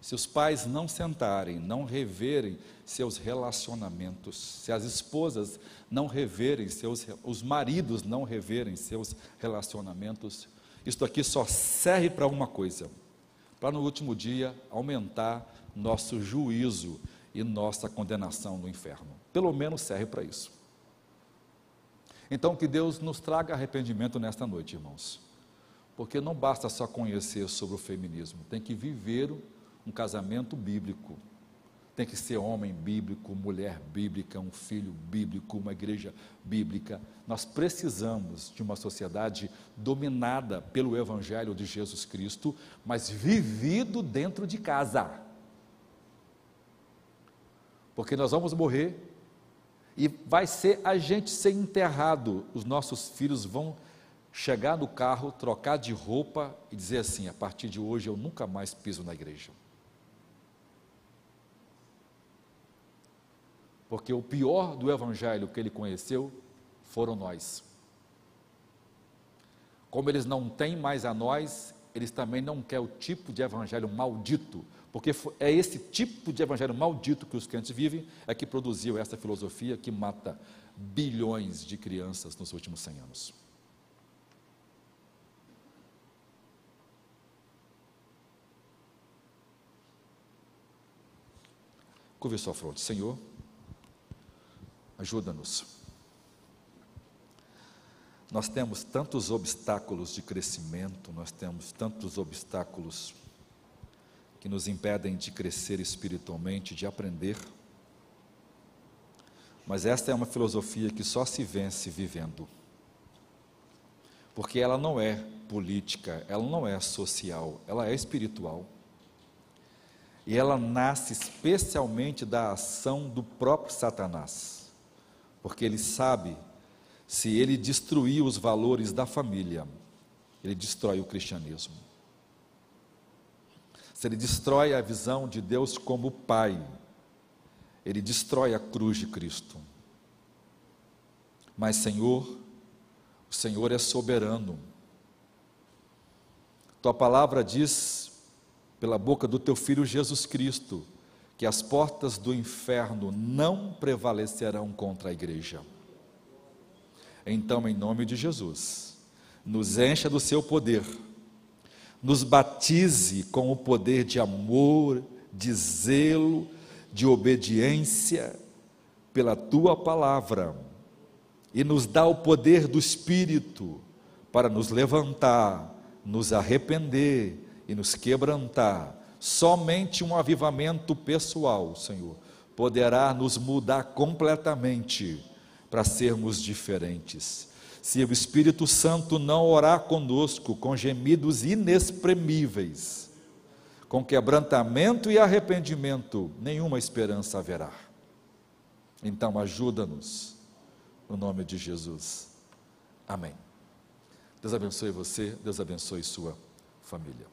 Se os pais não sentarem, não reverem seus relacionamentos, se as esposas não reverem seus, os maridos não reverem seus relacionamentos, isto aqui só serve para uma coisa: para no último dia aumentar nosso juízo e nossa condenação no inferno. Pelo menos serve para isso. Então, que Deus nos traga arrependimento nesta noite, irmãos. Porque não basta só conhecer sobre o feminismo, tem que viver um casamento bíblico. Tem que ser homem bíblico, mulher bíblica, um filho bíblico, uma igreja bíblica. Nós precisamos de uma sociedade dominada pelo Evangelho de Jesus Cristo, mas vivido dentro de casa. Porque nós vamos morrer e vai ser a gente ser enterrado, os nossos filhos vão chegar no carro, trocar de roupa e dizer assim: a partir de hoje eu nunca mais piso na igreja. Porque o pior do evangelho que ele conheceu foram nós. Como eles não têm mais a nós, eles também não querem o tipo de evangelho maldito, porque é esse tipo de evangelho maldito que os crentes vivem, é que produziu essa filosofia que mata bilhões de crianças nos últimos 100 anos. Curve sua fronte, Senhor, ajuda-nos. Nós temos tantos obstáculos de crescimento, nós temos tantos obstáculos que nos impedem de crescer espiritualmente, de aprender. Mas esta é uma filosofia que só se vence vivendo. Porque ela não é política, ela não é social, ela é espiritual. E ela nasce especialmente da ação do próprio Satanás, porque ele sabe, se ele destruir os valores da família, ele destrói o cristianismo. Se ele destrói a visão de Deus como Pai, ele destrói a cruz de Cristo. Mas, Senhor, o Senhor é soberano. Tua palavra diz pela boca do teu filho Jesus Cristo, que as portas do inferno não prevalecerão contra a igreja. Então, em nome de Jesus, nos encha do seu poder, nos batize com o poder de amor, de zelo, de obediência pela tua palavra e nos dá o poder do Espírito para nos levantar, nos arrepender e nos quebrantar. Somente um avivamento pessoal, Senhor, poderá nos mudar completamente para sermos diferentes. Se o Espírito Santo não orar conosco com gemidos inexprimíveis, com quebrantamento e arrependimento, nenhuma esperança haverá. Então, ajuda-nos, no nome de Jesus. Amém. Deus abençoe você, Deus abençoe sua família.